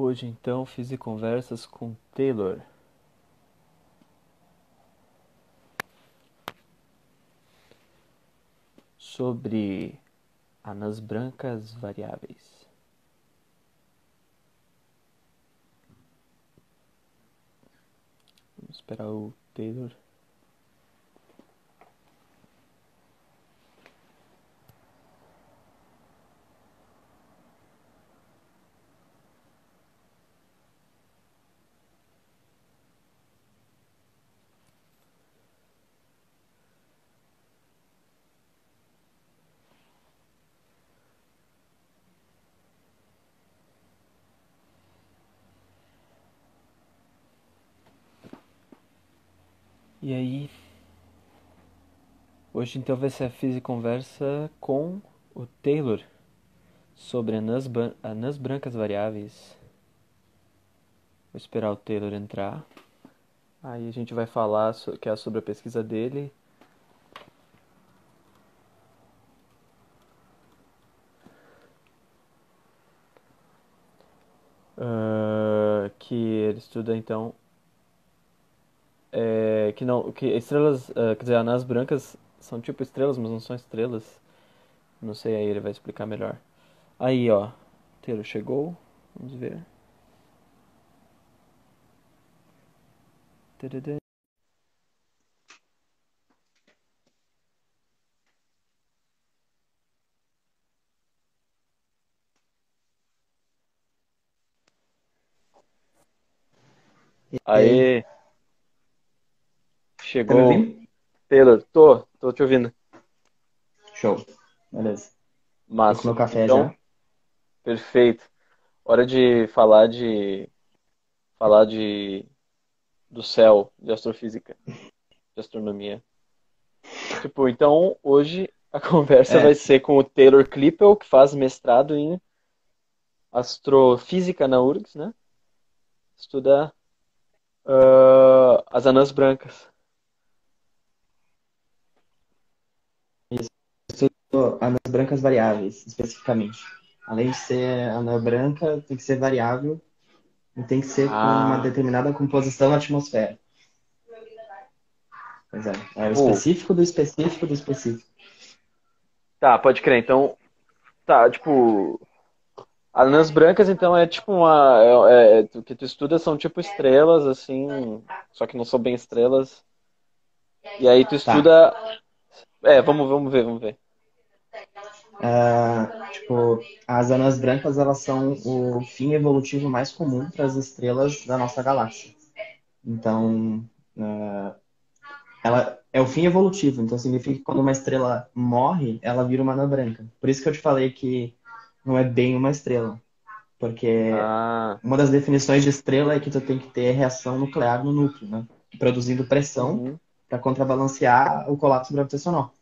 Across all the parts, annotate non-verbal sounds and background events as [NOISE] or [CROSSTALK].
Hoje então fiz conversas com Taylor. Sobre anãs brancas variáveis. Vamos esperar o Taylor. E aí, hoje então vai ser a Fiz Conversa com o Taylor sobre anãs, anãs brancas variáveis. Vou esperar o Taylor entrar. Aí a gente vai falar que é sobre a pesquisa dele. Uh, que ele estuda então é, que não, que estrelas, uh, quer dizer, anãs brancas são tipo estrelas, mas não são estrelas. Não sei, aí ele vai explicar melhor. Aí, ó, Teiro chegou, vamos ver. Aê! Chegou. Tá? Taylor, tô, tô te ouvindo. Show. Beleza. Com meu café então, já. Perfeito. Hora de falar de. Falar de. Do céu, de astrofísica, de astronomia. Tipo, então hoje a [LAUGHS] conversa é. vai ser com o Taylor Klippel, que faz mestrado em astrofísica na URGS, né? Estuda uh, as anãs brancas. Anãs brancas variáveis, especificamente. Além de ser anã branca, tem que ser variável e tem que ser ah. com uma determinada composição na atmosfera. Pois é, é o específico do específico do específico. Tá, pode crer. Então, tá, tipo, anãs brancas, então, é tipo uma. É, é, o que tu estuda são tipo estrelas, assim, só que não são bem estrelas. E aí tu tá. estuda. Tá. É, vamos, vamos ver, vamos ver. Uh, tipo, as anãs brancas elas são o fim evolutivo mais comum para as estrelas da nossa galáxia. Então, uh, ela é o fim evolutivo. Então significa que quando uma estrela morre, ela vira uma anã branca. Por isso que eu te falei que não é bem uma estrela, porque ah. uma das definições de estrela é que tu tem que ter reação nuclear no núcleo, né? Produzindo pressão uhum. para contrabalancear o colapso gravitacional.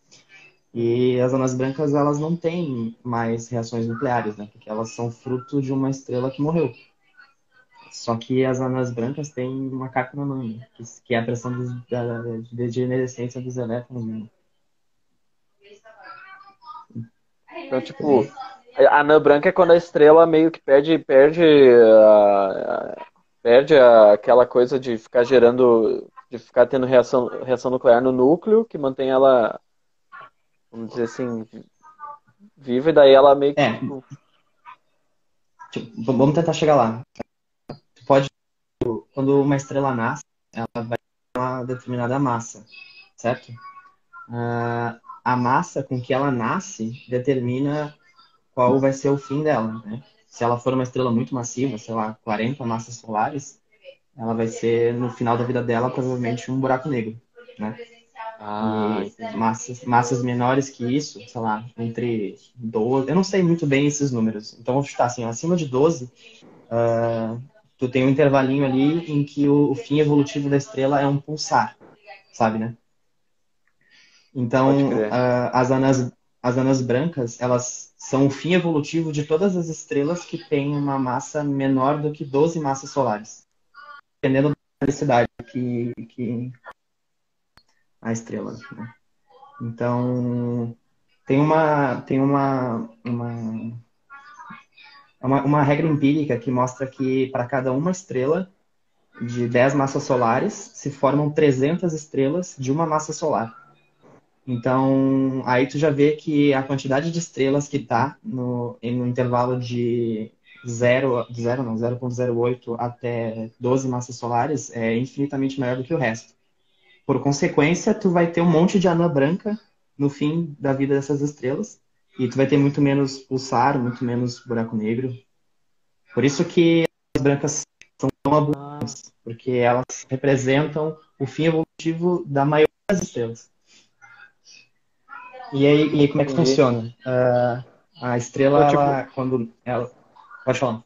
E as anãs brancas, elas não têm mais reações nucleares, né? Porque elas são fruto de uma estrela que morreu. Só que as anãs brancas têm uma carga na manga, que é a pressão de, da, de degenerescência dos elétrons. Né? Então, tipo, a anã branca é quando a estrela meio que perde, perde, perde aquela coisa de ficar gerando, de ficar tendo reação, reação nuclear no núcleo, que mantém ela vamos dizer assim, viva, e daí ela meio que. É. Tipo... Tipo, vamos tentar chegar lá. Pode. Quando uma estrela nasce, ela vai ter uma determinada massa, certo? Uh, a massa com que ela nasce determina qual vai ser o fim dela, né? Se ela for uma estrela muito massiva, sei lá, 40 massas solares, ela vai ser, no final da vida dela, provavelmente um buraco negro, né? Ah, massas, massas menores que isso, sei lá, entre 12. Eu não sei muito bem esses números. Então vou chutar assim, acima de 12, uh, ah, tu tem um intervalinho ali em que o, o, fim evolutivo da estrela é um pulsar, sabe, né? Então, uh, as, anãs, as anãs brancas, elas são o fim evolutivo de todas as estrelas que têm uma massa menor do que 12 massas solares. Dependendo da velocidade que, que a estrela. Né? Então, tem uma, tem uma, uma, uma, uma regra empírica que mostra que para cada uma estrela de 10 massas solares se formam 300 estrelas de uma massa solar. Então, aí tu já vê que a quantidade de estrelas que está no, no intervalo de 0, 0 não, 0.08 até 12 massas solares é infinitamente maior do que o resto. Por consequência, tu vai ter um monte de anã branca no fim da vida dessas estrelas e tu vai ter muito menos pulsar, muito menos buraco negro. Por isso que as brancas são tão abundantes, porque elas representam o fim evolutivo da maioria das estrelas. E aí, e aí como é que funciona? Uh, a estrela, então, tipo... ela, quando ela... Pode falar.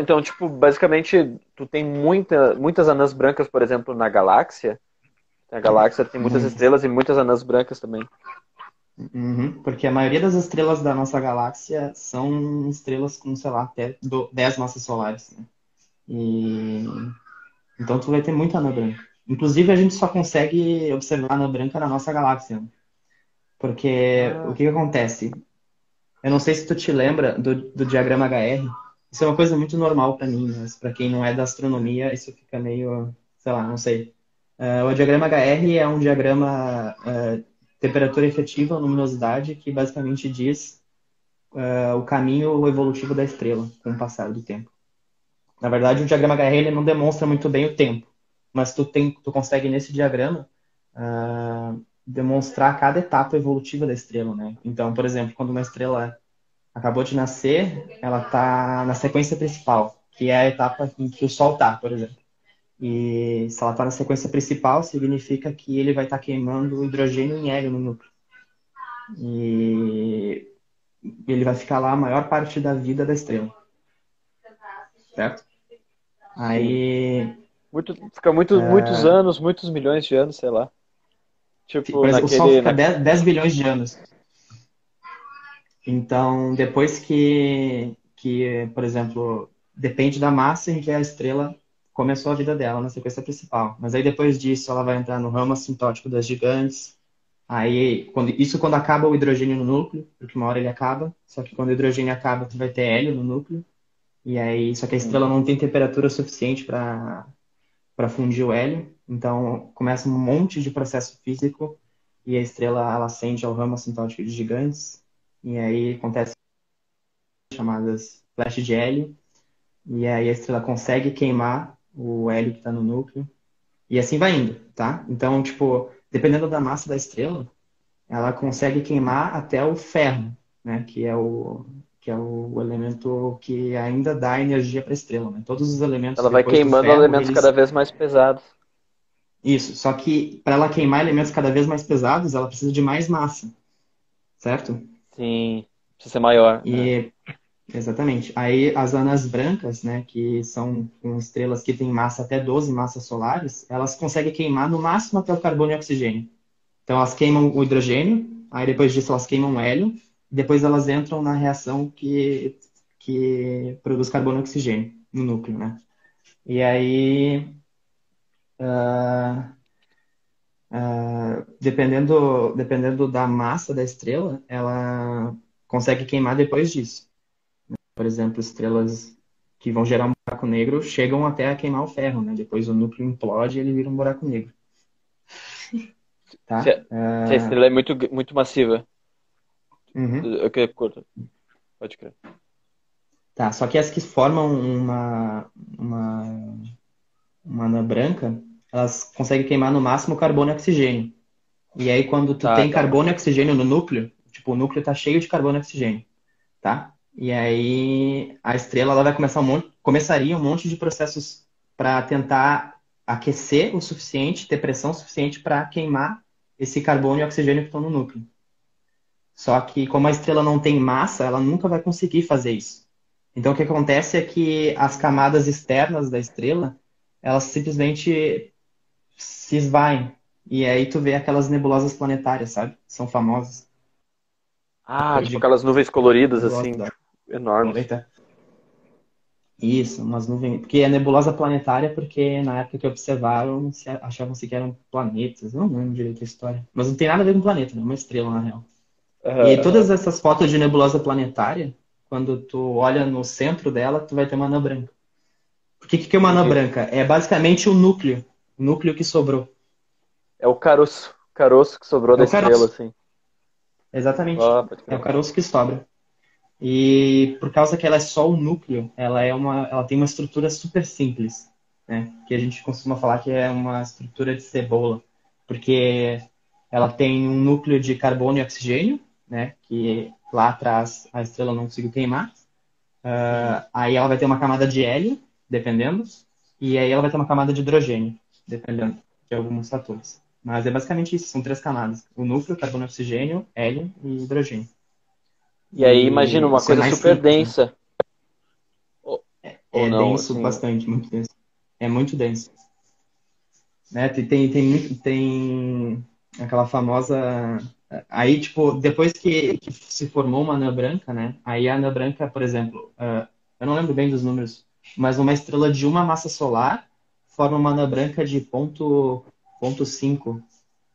Então, tipo, basicamente, tu tem muita, muitas anãs brancas, por exemplo, na galáxia. A galáxia tem muitas uhum. estrelas e muitas anãs brancas também. Uhum, porque a maioria das estrelas da nossa galáxia são estrelas com, sei lá, até 10 massas solares. Né? E... Então tu vai ter muita anã branca. Inclusive, a gente só consegue observar anã branca na nossa galáxia. Né? Porque ah. o que, que, acontece? Eu não sei se tu te lembra do, do diagrama HR. Isso é uma coisa muito normal para mim, mas para quem não é da astronomia, isso fica meio, sei lá, não sei. Uh, o diagrama HR é um diagrama uh, temperatura efetiva, luminosidade, que basicamente diz uh, o caminho evolutivo da estrela com o passar do tempo. Na verdade, o diagrama HR ele não demonstra muito bem o tempo, mas tu, tem, tu consegue nesse diagrama demonstrar cada etapa evolutiva da estrela, né? Então, por exemplo, quando uma estrela acabou de nascer, ela está na sequência principal, que é a etapa em que o Sol está, por exemplo. E se ela está na sequência principal, significa que ele vai estar tá queimando hidrogênio e hélio no núcleo. E ele vai ficar lá a maior parte da vida da estrela. Certo? Aí. Muito, fica muito, é... muitos anos, muitos milhões de anos, sei lá. Tipo, Por exemplo, naquele, o Sol fica 10, 10 bilhões de anos. Então, depois que, que, por exemplo, depende da massa em que a estrela começou a vida dela na sequência principal. Mas aí depois disso ela vai entrar no ramo assintótico das gigantes. Aí, quando, isso quando acaba o hidrogênio no núcleo, porque uma hora ele acaba. Só que quando o hidrogênio acaba, tu vai ter hélio no núcleo. E aí, só que a estrela não tem temperatura suficiente para para fundir o hélio. Então, começa um monte de processo físico e a estrela ela acende ao ramo assintótico de gigantes. E aí acontece chamadas flash de hélio. E aí a estrela consegue queimar o hélio que está no núcleo. E assim vai indo, tá? Então, tipo, dependendo da massa da estrela, ela consegue queimar até o ferro, né? Que é o, que é o elemento que ainda dá energia para a estrela. Né? Todos os elementos. Ela vai queimando ferro, elementos eles... cada vez mais pesados. Isso, só que para ela queimar elementos cada vez mais pesados, ela precisa de mais massa, certo? Sim, precisa ser maior. E né? Exatamente. Aí as anãs brancas, né, que são estrelas que têm massa até 12 massas solares, elas conseguem queimar no máximo até o carbono e oxigênio. Então elas queimam o hidrogênio, aí depois disso elas queimam o hélio, depois elas entram na reação que, que produz carbono e oxigênio no núcleo, né? E aí, uh, uh, dependendo, dependendo da massa da estrela, ela consegue queimar depois disso. Por exemplo, estrelas que vão gerar um buraco negro chegam até a queimar o ferro, né? Depois o núcleo implode e ele vira um buraco negro. Tá? Se, uh... se a estrela é muito, muito massiva. Uhum. Ok, curto. Pode crer. Tá, só que as que formam uma, uma, uma anã branca, elas conseguem queimar no máximo carbono e oxigênio. E aí, quando tu tá, tem tá. carbono e oxigênio no núcleo, tipo, o núcleo tá cheio de carbono e oxigênio, tá? E aí, a estrela ela vai começar um monte, começaria um monte de processos para tentar aquecer o suficiente, ter pressão suficiente para queimar esse carbono e oxigênio que estão no núcleo. Só que como a estrela não tem massa, ela nunca vai conseguir fazer isso. Então o que acontece é que as camadas externas da estrela, elas simplesmente se esvaem. E aí tu vê aquelas nebulosas planetárias, sabe? São famosas. Ah, tipo aquelas nuvens coloridas assim, da... enormes. Isso, umas nuvens. Porque é nebulosa planetária, porque na época que observaram, achavam-se que eram planetas. Eu não lembro direito a história. Mas não tem nada a ver com planeta, né? É uma estrela, na real. Uhum. E todas essas fotos de nebulosa planetária, quando tu olha no centro dela, tu vai ter uma anã branca. Por que, que é uma anã branca? É basicamente o núcleo, o núcleo que sobrou. É o caroço, caroço que sobrou é da estrela, assim. Exatamente. Ah, é o caroço que sobra. E por causa que ela é só o núcleo, ela é uma, ela tem uma estrutura super simples, né? Que a gente costuma falar que é uma estrutura de cebola, porque ela tem um núcleo de carbono e oxigênio, né? Que lá atrás a estrela não conseguiu queimar. Uh, aí ela vai ter uma camada de hélio, dependendo, e aí ela vai ter uma camada de hidrogênio, dependendo de alguns fatores. Mas é basicamente isso, são três camadas: o núcleo, carbono, oxigênio, hélio e hidrogênio. E aí imagina uma é coisa super simples, né? densa. Né? Ou, é, é não, denso assim... bastante, muito denso. É muito denso. Né? Tem, tem, tem, tem aquela famosa. Aí, tipo, depois que, que, se formou uma anã branca, né? Aí a anã branca, por exemplo, uh, eu não lembro bem dos números, mas uma estrela de uma massa solar forma uma anã branca de ponto 0,5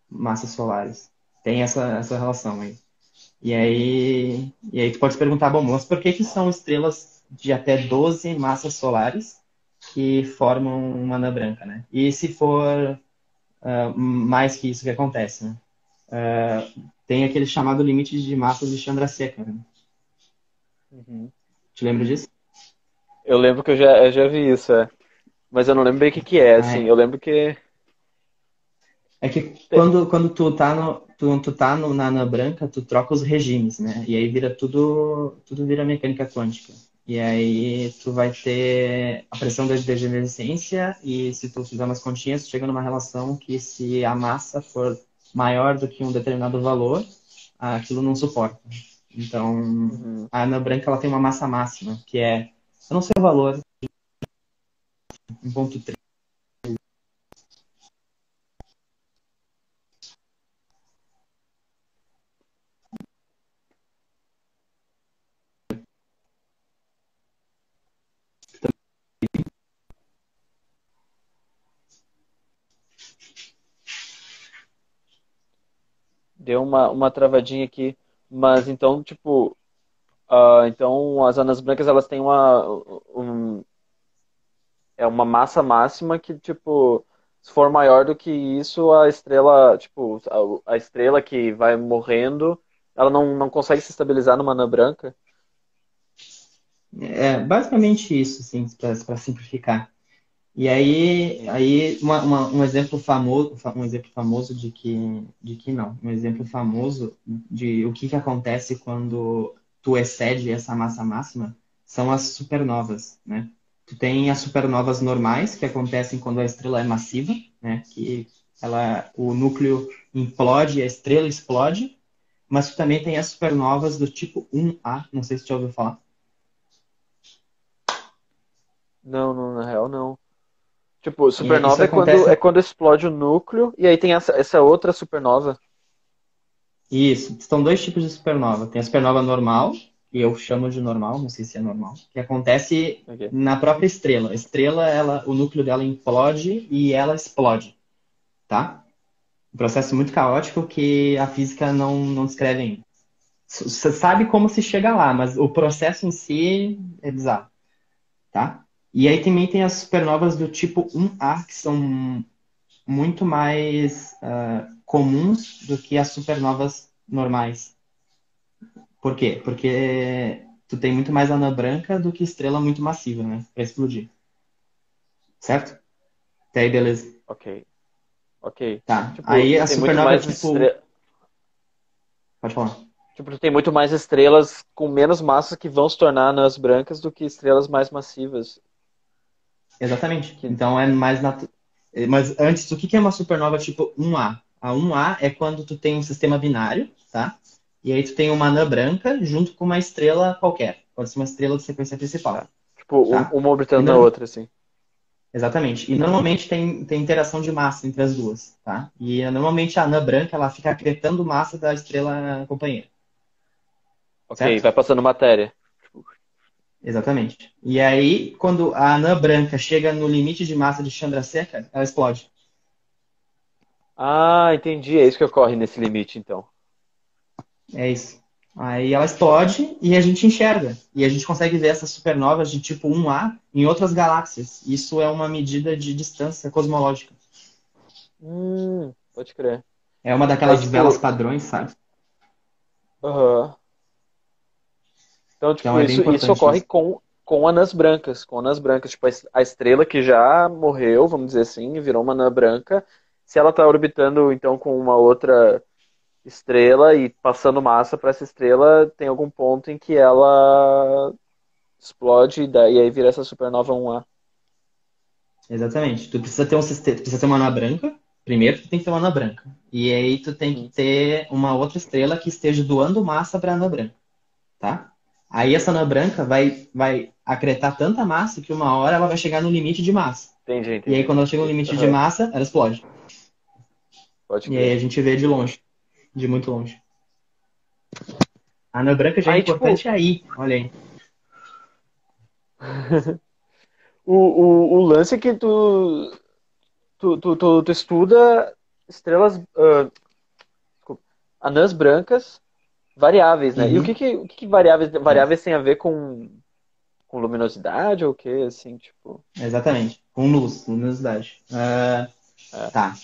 massas solares. Tem essa, essa relação aí. E aí, e aí tu pode se perguntar, bom, mas por que, que são estrelas de até 12 massas solares que formam uma anã branca, né? E se for uh, mais que isso que acontece, né? Uh, tem aquele chamado limite de massas de Chandrasekhar. Né? Uhum. Te lembra disso? Eu lembro que eu já, eu já vi isso, é. Mas eu não lembro bem o que, que é, assim. Eu lembro que é que quando, quando tu tá, no, tu, tu tá no, na Ana Branca, tu troca os regimes, né? E aí vira tudo, tudo vira mecânica quântica. E aí tu vai ter a pressão da degenerescência e se tu fizer umas continhas, tu chega numa relação que se a massa for maior do que um determinado valor, aquilo não suporta. Então, uhum. a Ana Branca ela tem uma massa máxima, que é, eu não sei o valor, 1.3 Deu uma, uma travadinha aqui. Mas então, tipo. Uh, então as anãs brancas elas têm uma. Um, é uma massa máxima que, tipo, se for maior do que isso, a estrela, tipo, a, a estrela que vai morrendo, ela não, não consegue se estabilizar numa anã branca? É basicamente isso, assim, para simplificar. E aí, aí uma, uma, um exemplo famoso, um exemplo famoso de que, de que não, um exemplo famoso de o que, que acontece quando tu excede essa massa máxima são as supernovas, né? Tu tem as supernovas normais que acontecem quando a estrela é massiva, né? Que ela, o núcleo implode, a estrela explode, mas tu também tem as supernovas do tipo 1A, não sei se tu já ouviu falar. Não, não, na real não. Tipo, supernova é quando, é quando explode o núcleo e aí tem essa, essa outra supernova. Isso, são dois tipos de supernova. Tem a supernova normal, que eu chamo de normal, não sei se é normal, que acontece okay. na própria estrela. A estrela, ela, o núcleo dela implode e ela explode, tá? Um processo muito caótico que a física não, não descreve ainda. Você sabe como se chega lá, mas o processo em si é bizarro, tá? E aí também tem as supernovas do tipo 1A, que são muito mais uh, comuns do que as supernovas normais. Por quê? Porque tu tem muito mais anã branca do que estrela muito massiva, né? Pra explodir. Certo? Até aí, beleza. Ok. Ok. Tá. Tipo, aí a supernova, tipo... Estre... Pode falar. Tipo, tu tem muito mais estrelas com menos massa que vão se tornar anãs brancas do que estrelas mais massivas. Exatamente. Então é mais natural. Mas antes, o que é uma supernova tipo 1A? A 1A é quando tu tem um sistema binário, tá? E aí tu tem uma anã branca junto com uma estrela qualquer. Pode ser uma estrela de sequência principal. Tipo, tá? uma orbitando a outra, assim. Exatamente. E normalmente tem, tem interação de massa entre as duas, tá? E normalmente a anã branca, ela fica acretando massa da estrela companheira. Ok, certo? vai passando matéria. Exatamente. E aí, quando a anã branca chega no limite de massa de Chandrasekhar, ela explode. Ah, entendi. É isso que ocorre nesse limite, então. É isso. Aí ela explode e a gente enxerga. E a gente consegue ver essas supernovas de tipo 1A em outras galáxias. Isso é uma medida de distância cosmológica. Hum, pode crer. É uma daquelas velas padrões, sabe? Aham. Uhum. Então, tipo, então, isso, isso ocorre isso. com, com anãs brancas. Com anãs brancas. Tipo, a estrela que já morreu, vamos dizer assim, virou uma anã branca. Se ela está orbitando, então, com uma outra estrela e passando massa para essa estrela, tem algum ponto em que ela explode e, daí, aí vira essa supernova 1A. Exatamente. Tu precisa ter um sistema, precisa ter uma anã branca. Primeiro, tu tem que ter uma anã branca. E aí tu tem que ter uma outra estrela que esteja doando massa para a anã branca, tá? Aí essa anã branca vai vai acretar tanta massa que uma hora ela vai chegar no limite de massa. Entendi, entendi. E aí quando ela chega no limite uhum. de massa, ela explode. Pode e aí a gente vê de longe de muito longe. A anã branca já é aí, é importante tipo... aí, olha aí. [LAUGHS] o, o, o lance é que tu, tu, tu, tu, tu estuda estrelas. Uh, anãs brancas variáveis, né? Uhum. E o que que, o que, que variáveis, variáveis tem a ver com, com luminosidade ou o que, assim, tipo... Exatamente, com luz, luminosidade. Uh, é. Tá.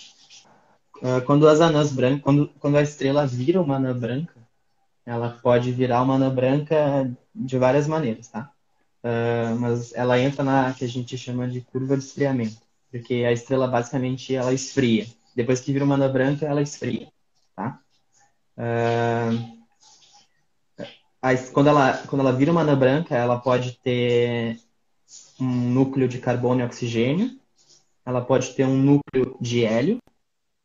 Uh, quando as anãs brancas, quando, quando a estrela vira uma anã branca, ela pode virar uma anã branca de várias maneiras, tá? Uh, mas ela entra na que a gente chama de curva de esfriamento, porque a estrela basicamente ela esfria. Depois que vira uma anã branca, ela esfria, tá? Uh, a, quando, ela, quando ela vira uma anã branca, ela pode ter um núcleo de carbono e oxigênio, ela pode ter um núcleo de hélio,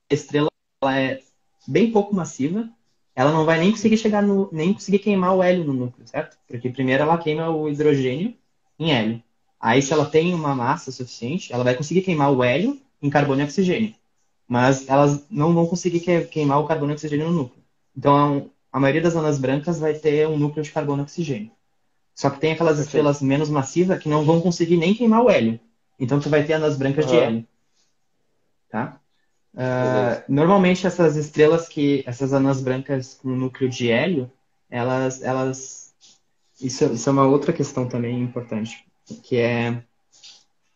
estrela ela é bem pouco massiva, ela não vai nem conseguir chegar no, nem conseguir queimar o hélio no núcleo, certo? Porque primeiro ela queima o hidrogênio em hélio. Aí se ela tem uma massa suficiente, ela vai conseguir queimar o hélio em carbono e oxigênio. Mas elas não vão conseguir queimar o carbono e oxigênio no núcleo. Então a maioria das anãs brancas vai ter um núcleo de carbono e oxigênio. Só que tem aquelas estrelas menos massivas que não vão conseguir nem queimar o hélio. Então tu vai ter anãs brancas uhum. de hélio. Tá? Uh, normalmente essas estrelas que essas anãs brancas com núcleo de hélio, elas elas isso, isso é uma outra questão também importante, que é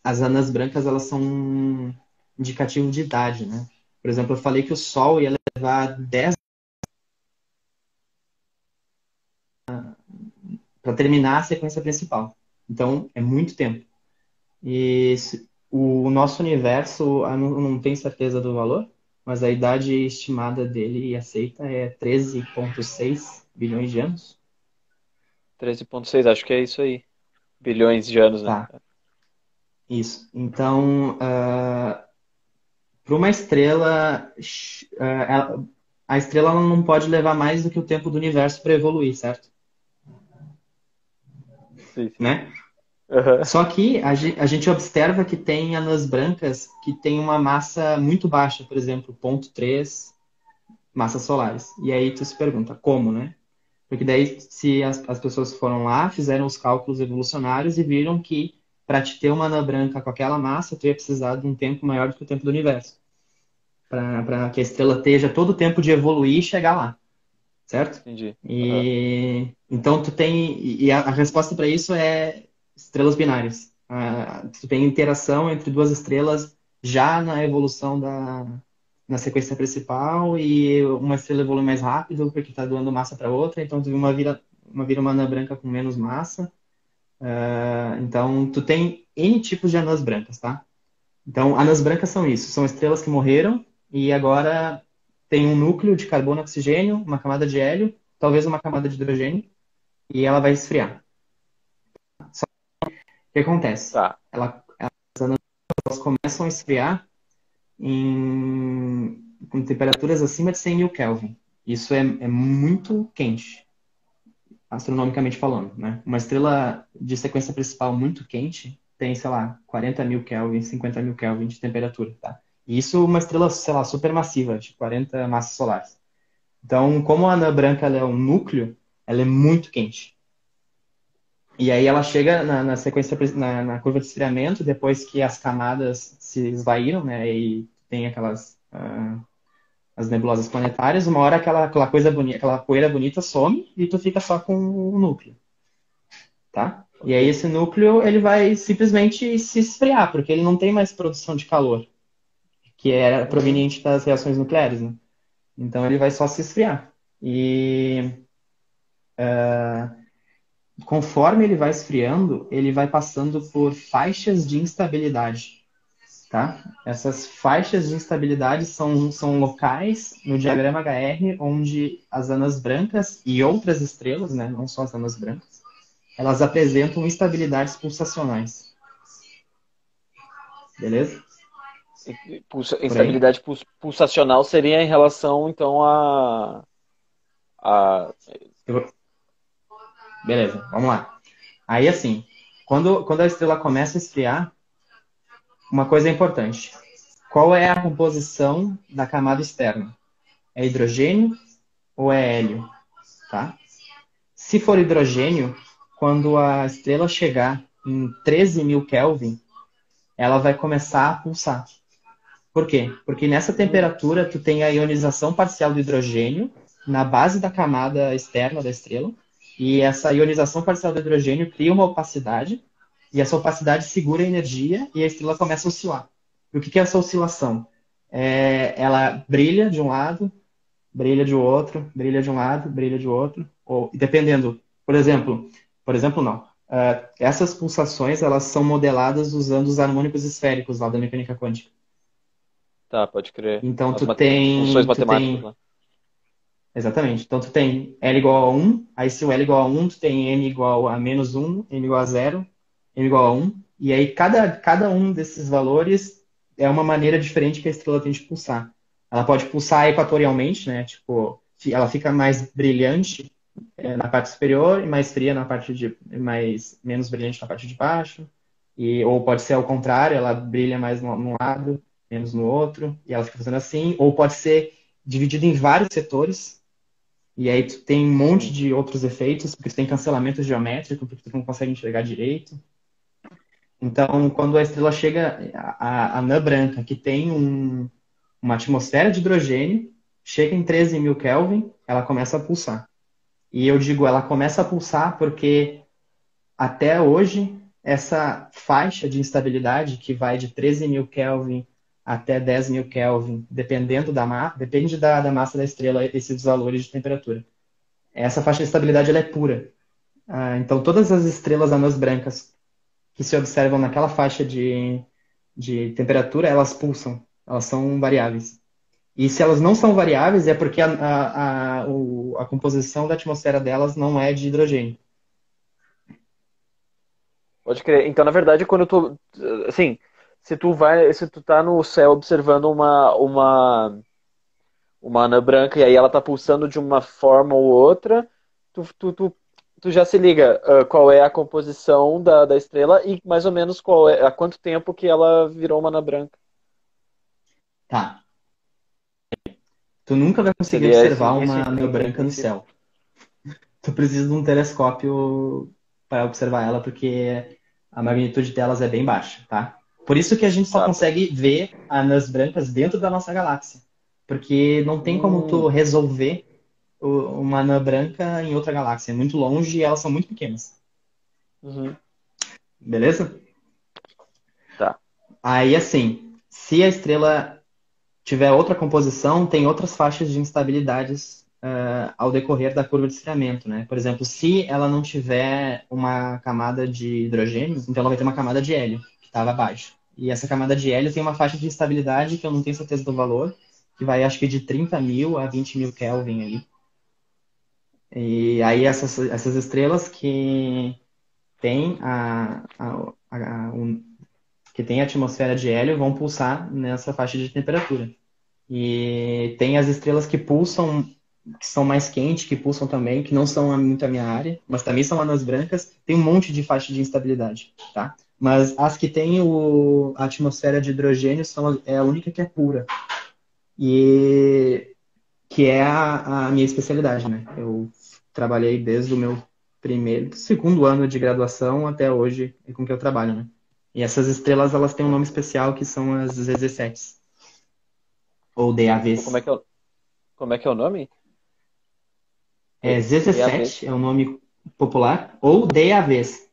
as anãs brancas elas são um indicativo de idade, né? Por exemplo, eu falei que o Sol ia levar 10 para terminar a sequência principal. Então, é muito tempo. E o nosso universo, eu não, tenho certeza do valor, mas a idade estimada dele e aceita é 13,6 bilhões de anos. 13,6, acho que é isso aí. Bilhões de anos, né? Tá. Isso. Então, uh, ah, para uma estrela, uh, a estrela não pode levar mais do que o tempo do universo para evoluir, certo? Sim, sim. Né? Uhum. Só que a gente observa que tem anãs brancas que tem uma massa muito baixa, por exemplo, 0.3 massas solares. E aí tu se pergunta, como, né? Porque daí, se as, as pessoas foram lá, fizeram os cálculos evolucionários e viram que para te ter uma anã branca com aquela massa, tu ia precisar de um tempo maior do que o tempo do universo. Para que a estrela esteja todo o tempo de evoluir e chegar lá. Certo? Entendi. E uhum. Então tu tem. E a, resposta para isso é estrelas binárias. Uh, tu tem interação entre duas estrelas já na evolução da na sequência principal e uma estrela evolui mais rápido porque está doando massa para outra, então tu uma vira uma vira uma anã branca com menos massa. Uh, então tu tem n tipos de anãs brancas, tá? Então anãs brancas são isso, são estrelas que morreram e agora tem um núcleo de carbono oxigênio, uma camada de hélio, talvez uma camada de hidrogênio e ela vai esfriar que acontece? Tá. Ela, elas começam a esfriar em, com temperaturas acima de 100 mil Kelvin. Isso é, é muito quente, astronomicamente falando. Né? Uma estrela de sequência principal muito quente tem, sei lá, 40 mil Kelvin, 50 mil Kelvin de temperatura. Tá? E isso uma estrela, sei lá, supermassiva, de 40 massas solares. Então, como a anã branca é um núcleo, ela é muito quente. E aí ela chega na, na sequência, na, na, curva de esfriamento, depois que as camadas se esvaíram, né? E tem aquelas uh, as nebulosas planetárias, uma hora aquela, aquela coisa bonita, aquela poeira bonita some e tu fica só com o núcleo. Tá? E aí esse núcleo ele vai simplesmente se esfriar, porque ele não tem mais produção de calor, que era proveniente das reações nucleares. Né? Então ele vai só se esfriar. E uh, conforme ele vai esfriando, ele vai passando por faixas de instabilidade. Tá? Essas faixas de instabilidade são, são locais no diagrama HR onde as anãs brancas e outras estrelas, né, não só as anãs brancas, elas apresentam instabilidades pulsacionais. Beleza? Pulsa, instabilidade pulsacional seria em relação, então, a. a... Beleza, vamos lá. Aí, assim, quando, quando a estrela começa a esfriar, uma coisa importante. Qual é a composição da camada externa? É hidrogênio ou é hélio? Tá? Se for hidrogênio, quando a estrela chegar em 13 mil Kelvin, ela vai começar a pulsar. Por quê? Porque nessa temperatura tu tem a ionização parcial do hidrogênio na base da camada externa da estrela, e essa ionização parcial do hidrogênio cria uma opacidade, e essa opacidade segura a energia e a estrela começa a oscilar. E o que é essa oscilação? É, ela brilha de um lado, brilha de outro, brilha de um lado, brilha de outro, ou dependendo, por exemplo, por exemplo não. Uh, essas pulsações elas são modeladas usando os harmônicos esféricos lá da mecânica quântica. Tá, pode crer. Então As tu tem. Funções tu matemáticas tem... Exatamente. Então tu tem L igual a 1, aí se o L igual a 1, tu tem N igual a menos 1, N igual a 0, N igual a 1. E aí cada, cada um desses valores é uma maneira diferente que a estrela tem de pulsar. Ela pode pulsar equatorialmente, né? Tipo, ela fica mais brilhante é, na parte superior e mais fria na parte de mais menos brilhante na parte de baixo. E ou pode ser ao contrário, ela brilha mais num lado menos no outro, e ela fica fazendo assim, ou pode ser dividido em vários setores, e aí tu tem um monte de outros efeitos, porque tu tem cancelamento geométrico, porque tu não consegue enxergar direito. Então, quando a estrela chega, a, a anã branca, que tem um, uma atmosfera de hidrogênio, chega em 13 mil Kelvin, ela começa a pulsar. E eu digo, ela começa a pulsar porque até hoje, essa faixa de instabilidade, que vai de 13 mil Kelvin até 10 mil Kelvin, dependendo da massa, depende da, da, massa da estrela, esses valores de temperatura. Essa faixa de estabilidade é pura. Ah, então, todas as estrelas anãs brancas que se observam naquela faixa de, de temperatura, elas pulsam, elas são variáveis. E se elas não são variáveis, é porque a, a, a, o, a composição da atmosfera delas não é de hidrogênio. Pode crer. Então, na verdade, quando eu tô. Assim, se tu vai, se tu tá no céu observando uma uma uma anã branca e aí ela tá pulsando de uma forma ou outra, tu, tu, tu, tu já se liga uh, qual é a composição da, da estrela e mais ou menos qual é, há quanto tempo que ela virou uma anã branca. Tá. Tu nunca vai conseguir Seria observar esse, uma esse, anã branca no céu. [LAUGHS] Tu precisa de um telescópio para observar ela porque a magnitude delas é bem baixa, tá? Por isso que a gente só consegue ver anãs brancas dentro da nossa galáxia. Porque não tem como tu hum. resolver uma anã branca em outra galáxia. É muito longe e elas são muito pequenas. Uhum. Beleza? Tá. Aí, assim, se a estrela tiver outra composição, tem outras faixas de instabilidades uh, ao decorrer da curva de esfriamento, né? Por exemplo, se ela não tiver uma camada de hidrogênio, então ela vai ter uma camada de hélio, que estava abaixo. E essa camada de hélio tem uma faixa de instabilidade que eu não tenho certeza do valor, que vai acho que de 30 mil a 20 mil Kelvin ali. E aí essas, essas estrelas que têm a, a, a, um, que tem a atmosfera de hélio vão pulsar nessa faixa de temperatura. E tem as estrelas que pulsam, que são mais quentes, que pulsam também, que não são muito a minha área, mas também são anãs brancas, tem um monte de faixa de instabilidade, tá? Mas as que têm o, a atmosfera de hidrogênio são, é a única que é pura. E que é a, a minha especialidade, né? Eu trabalhei desde o meu primeiro, segundo ano de graduação até hoje é com que eu trabalho, né? E essas estrelas, elas têm um nome especial que são as ZZ7. Ou DAVs. Como é que é o, Como é que é o nome? É ZZ7, é o nome popular, ou DAVs.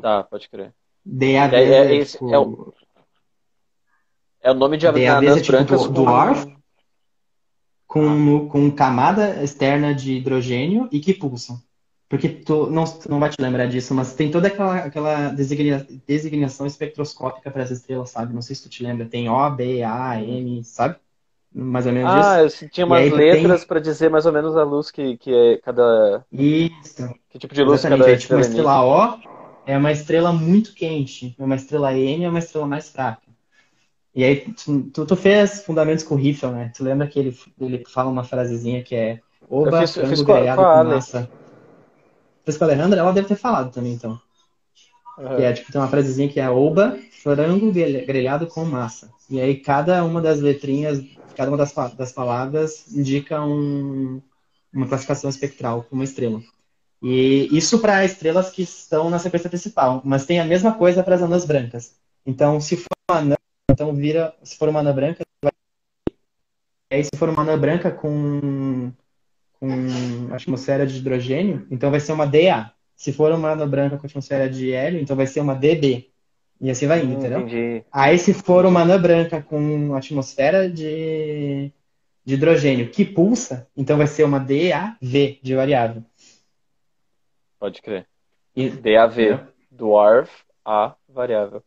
Tá, pode crer. DAVs É, é, é, esse tipo, é o- É o nome de DAVs é tipo brancas do- com- dwarf. com, com camada externa de hidrogênio e que pulsam. Porque tu não, tu não vai te lembrar disso, mas tem toda aquela, aquela designa- designação espectroscópica para as estrelas, sabe? Não sei se tu te lembra. Tem O, B, A, M, sabe? Mais ou menos Ah, eu tinha umas tu tem- letras pra dizer mais ou menos a luz que, que é cada. Isso. Que tipo de luz Exatamente. cada Aí, tipo, uma estrela. O é uma estrela muito quente, e uma estrela M é uma estrela mais fraca. E aí, tu, tu, fez fundamentos com o Riffel, né? Tu lembra que ele, ele fala uma frasezinha que é Oba, Eu fiz- eu frango fiz com grelhado com a com massa. Fez com a Alejandra? Ela deve ter falado também, então. Aham. Que é, tipo, tem uma frasezinha que é Oba, frango grelha- grelhado com massa. E aí, cada uma das letrinhas, cada uma das, das palavras indica um, uma classificação espectral com uma estrela. E isso para estrelas que estão na sequência principal, mas tem a mesma coisa para as anãs brancas. Então, se for uma anã, então vira, se for uma anã branca, vai... e aí se for uma anã branca com com atmosfera de hidrogênio, então vai ser uma DA. Se for uma anã branca com atmosfera de hélio, então vai ser uma DB. E assim vai indo, Hum, entendeu? entendi. Aí, se for uma anã branca com atmosfera de, de hidrogênio que pulsa, então vai ser uma DAV de variável. Pode crer. E- DAV, É. dwarf, A, variável.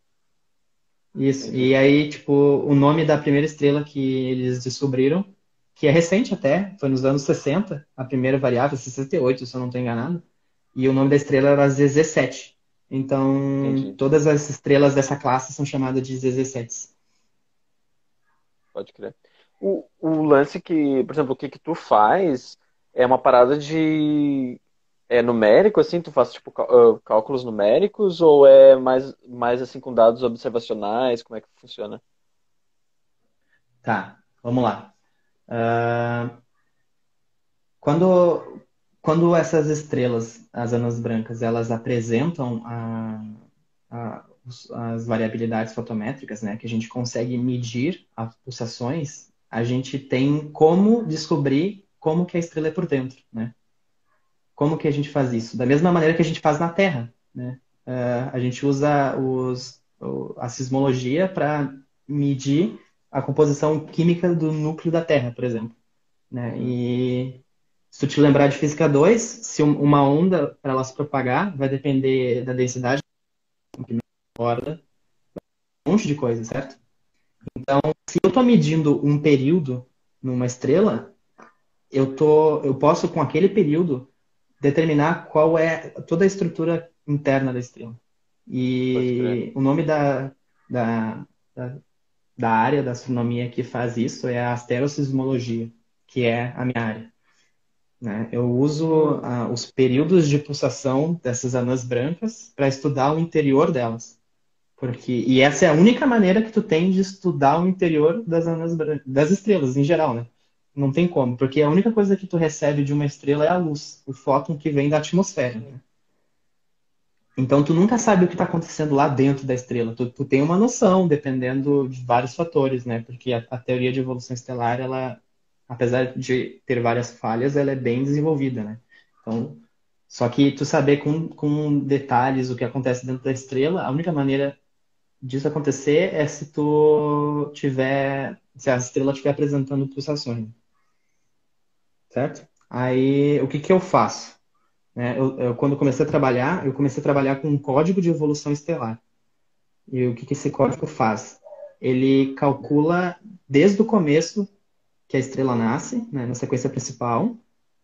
Isso. E aí, tipo, o nome da primeira estrela que eles descobriram, que é recente até, foi nos anos 60, a primeira variável, 68, se eu não estou enganado. E o nome da estrela era ZZ7. Então, Entendi. todas as estrelas dessa classe são chamadas de ZZ7s. Pode crer. O, o lance que, por exemplo, o que que tu faz é uma parada de é numérico, assim, tu faz tipo ah, cálculos numéricos ou é mais, mais assim com dados observacionais? Como é que funciona? Tá, vamos lá. Ah, quando, quando essas estrelas, as anãs brancas, elas apresentam a, a- as variabilidades fotométricas, né, que a gente consegue medir as pulsações, a gente tem como descobrir como que a estrela é por dentro, né? Como que a gente faz isso? Da mesma maneira que a gente faz na Terra, né? Ah, a gente usa os, a sismologia para medir a composição química do núcleo da Terra, por exemplo. Né? E se tu te lembrar de física 2, se um- uma onda, para ela se propagar, vai depender da densidade corda, um monte de coisa, certo? Então, se eu estou medindo um período numa estrela, eu tô, eu posso com aquele período determinar qual é toda a estrutura interna da estrela. E o nome da, da, da, da área da astronomia que faz isso é a asterosismologia, que é a minha área. né? Eu uso ah, os períodos de pulsação dessas anãs brancas para estudar o interior delas. Porque, e essa é a única maneira que tu tem de estudar o interior das anãs das estrelas em geral, né? Não tem como, porque a única coisa que tu recebe de uma estrela é a luz, o fóton que vem da atmosfera. né? Então tu nunca sabe o que está acontecendo lá dentro da estrela. Tu, tu tem uma noção, dependendo de vários fatores, né? Porque a, a teoria de evolução estelar, ela, apesar de ter várias falhas, ela é bem desenvolvida, né? Então, só que tu saber com, com detalhes o que acontece dentro da estrela, a única maneira disso acontecer é se tu tiver, se a estrela estiver apresentando pulsações, certo? Aí, o que que eu faço? né? Eu, eu, quando comecei a trabalhar, eu comecei a trabalhar com um código de evolução estelar. E o que que esse código faz? Ele calcula desde o começo que a estrela nasce, né, na sequência principal,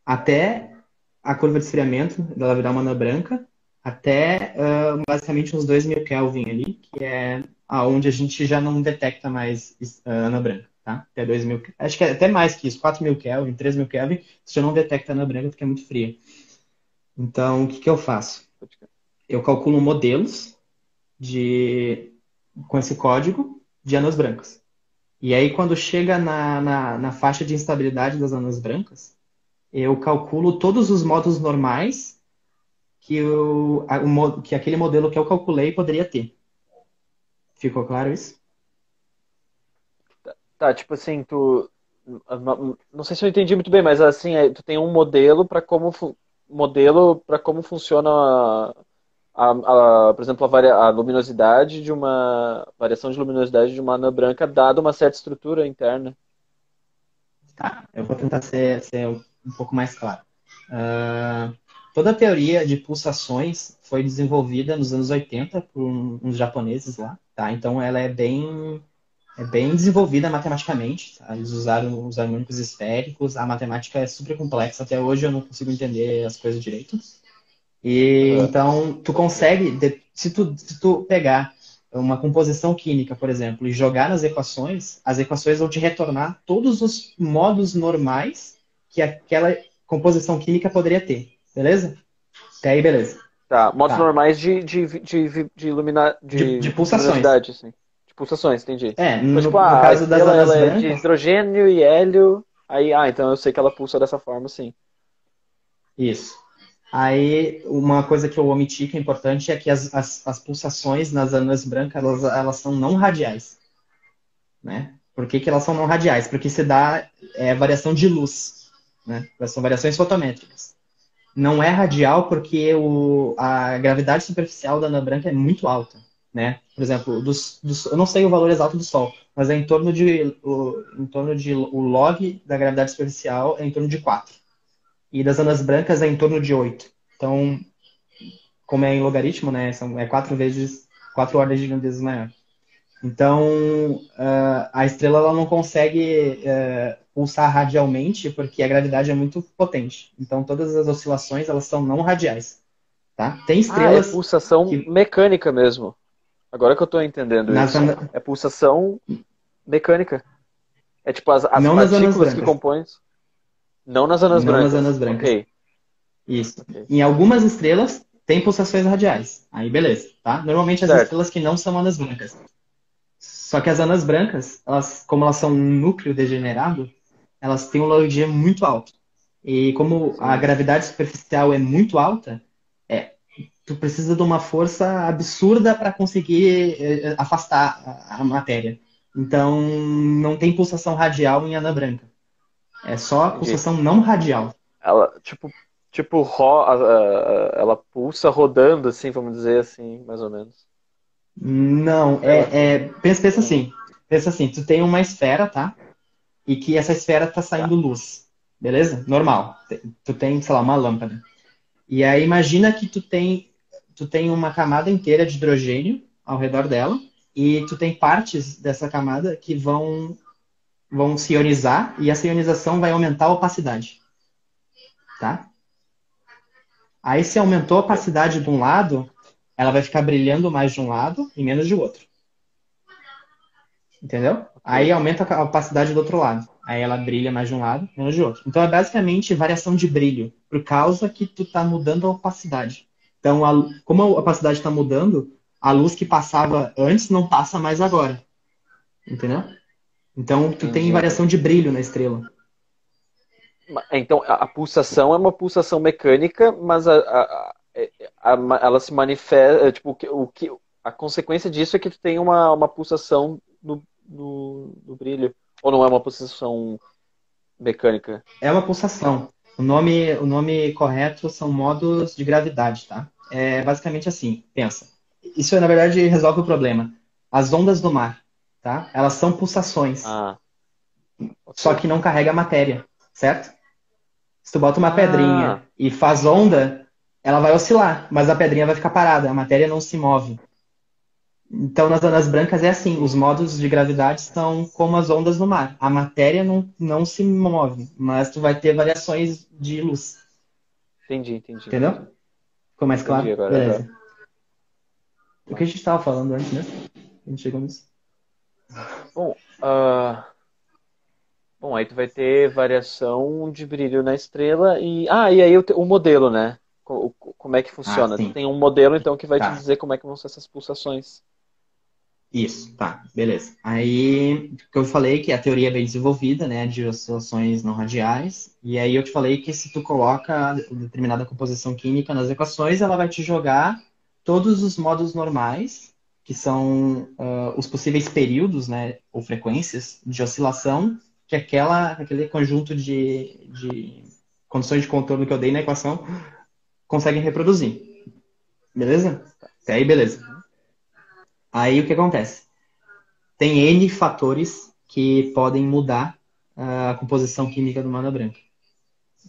até a curva de esfriamento dela virar uma anã branca, até uh, basicamente uns 2 mil Kelvin ali, que é aonde a gente já não detecta mais uh, anã branca, tá? Até 2 mil, acho que é até mais que isso, 4 mil Kelvin, 3 mil Kelvin, você não detecta anã branca porque é muito fria. Então, o que, que eu faço? Eu calculo modelos de com esse código de anãs brancas. E aí, quando chega na, na, na faixa de instabilidade das anãs brancas, eu calculo todos os modos normais que, eu, que aquele modelo que eu calculei poderia ter. Ficou claro isso? Tá, tipo assim, tu, não sei se eu entendi muito bem, mas assim, é, tu tem um modelo para como modelo para como funciona a, a, a, por exemplo, a, varia, a, luminosidade de uma variação de luminosidade de uma anã branca dada uma certa estrutura interna. Tá, eu vou tentar ser, ser um pouco mais claro. Uh, toda a teoria de pulsações foi desenvolvida nos anos 80 por uns japoneses lá, tá? Então ela é bem é bem desenvolvida matematicamente. Tá? Eles usaram os harmônicos esféricos. A matemática é super complexa. Até hoje eu não consigo entender as coisas direito. E uhum. então tu consegue, se tu, se tu pegar uma composição química, por exemplo, e jogar nas equações, as equações vão te retornar todos os modos normais que aquela composição química poderia ter. Beleza? Até aí, beleza. Tá, modos tá. normais de, de, de, de, iluminar, de, de, de pulsações. Sim pulsações, entendi. É, no, tipo, no ah, caso das ela, ela é de hidrogênio e hélio, aí, ah, então eu sei que ela pulsa dessa forma, sim. Isso. Aí, uma coisa que eu omiti que é importante é que as, as, as pulsações nas anãs brancas, elas, elas são não radiais. Né? Por que, que elas são não radiais? Porque se dá é, variação de luz. Né? São variações fotométricas. Não é radial porque o, a gravidade superficial da anã branca é muito alta né? Por exemplo, dos, dos, eu não sei o valor exato do Sol, mas é em torno de o, em torno de o log da gravidade superficial é em torno de 4. E das anãs brancas é em torno de 8. Então, como é em logaritmo, né? São, é quatro vezes, quatro ordens de grandeza maior. Então, uh, a estrela ela não consegue uh, pulsar radialmente porque a gravidade é muito potente. Então, todas as oscilações elas são não radiais. Tá? Tem estrelas. Ah, é pulsação que... mecânica mesmo. Agora que eu tô entendendo isso. É pulsação mecânica. É tipo as, as Não partículas que compõem. Não nas anas Não brancas. nas anas brancas. Okay. Isso. Okay. Em algumas estrelas tem pulsações radiais. Aí beleza, tá? Normalmente as certo. estrelas que não são anas brancas. Só que as anas brancas, elas, como elas são um núcleo degenerado, elas têm um log muito alto. E como Sim. a gravidade superficial é muito alta, tu precisa de uma força absurda para conseguir eh, afastar a, matéria. Então, não tem pulsação radial em anã branca. É só pulsação não radial. Ela, tipo, tipo ro, ela pulsa rodando, assim, vamos dizer assim, mais ou menos. Não, é, é pensa, pensa assim. Pensa assim, tu tem uma esfera, tá? E que essa esfera tá saindo tá. luz. Beleza? Normal. Tu tem, sei lá, uma lâmpada. E aí imagina que tu tem tu tem uma camada inteira de hidrogênio ao redor dela e tu tem partes dessa camada que vão vão se ionizar e essa ionização vai aumentar a opacidade. Tá? Aí se aumentou a opacidade de um lado, ela vai ficar brilhando mais de um lado e menos de outro. Entendeu? Aí aumenta a opacidade do outro lado. Aí ela brilha mais de um lado, menos de outro. Então é basicamente variação de brilho, por causa que tu tá mudando a opacidade. Então, a, como a opacidade está mudando, a luz que passava antes não passa mais agora. Entendeu? Então, tu tem variação de brilho na estrela. Então, a pulsação é uma pulsação mecânica, mas a, a, a, ela se manifesta. Tipo, o que, a consequência disso é que tu tem uma, uma pulsação no, no, no brilho. Ou não é uma pulsação mecânica? É uma pulsação. O nome, o nome correto são modos de gravidade, tá? É basicamente assim, pensa. Isso, na verdade, resolve o problema. As ondas do mar, tá? Elas são pulsações. Ah. Só que não carrega matéria, certo? Se tu bota uma ah. pedrinha e faz onda, ela vai oscilar, mas a pedrinha vai ficar parada, a matéria não se move. Então, nas ondas brancas é assim, os modos de gravidade são como as ondas no mar. A matéria não, não se move, mas tu vai ter variações de luz. Entendi, entendi. Entendeu? Ficou mais claro? Agora, Beleza. Agora. O que a gente estava falando antes, né? A gente chegou nisso. Bom, uh... Bom, aí tu vai ter variação de brilho na estrela e. Ah, e aí o, o modelo, né? Como é que funciona? Ah, tu tem um modelo, então, que vai tá. te dizer como é que vão ser essas pulsações. Isso, tá, beleza. Aí, que eu falei que a teoria é bem desenvolvida, né, de oscilações não radiais, e aí eu te falei que se tu coloca determinada composição química nas equações, ela vai te jogar todos os modos normais, que são uh, os possíveis períodos, né, ou frequências de oscilação que aquela, aquele conjunto de, de condições de contorno que eu dei na equação conseguem reproduzir. Beleza? Até aí, beleza. Aí o que acontece? Tem N fatores que podem mudar a composição química do mana branca.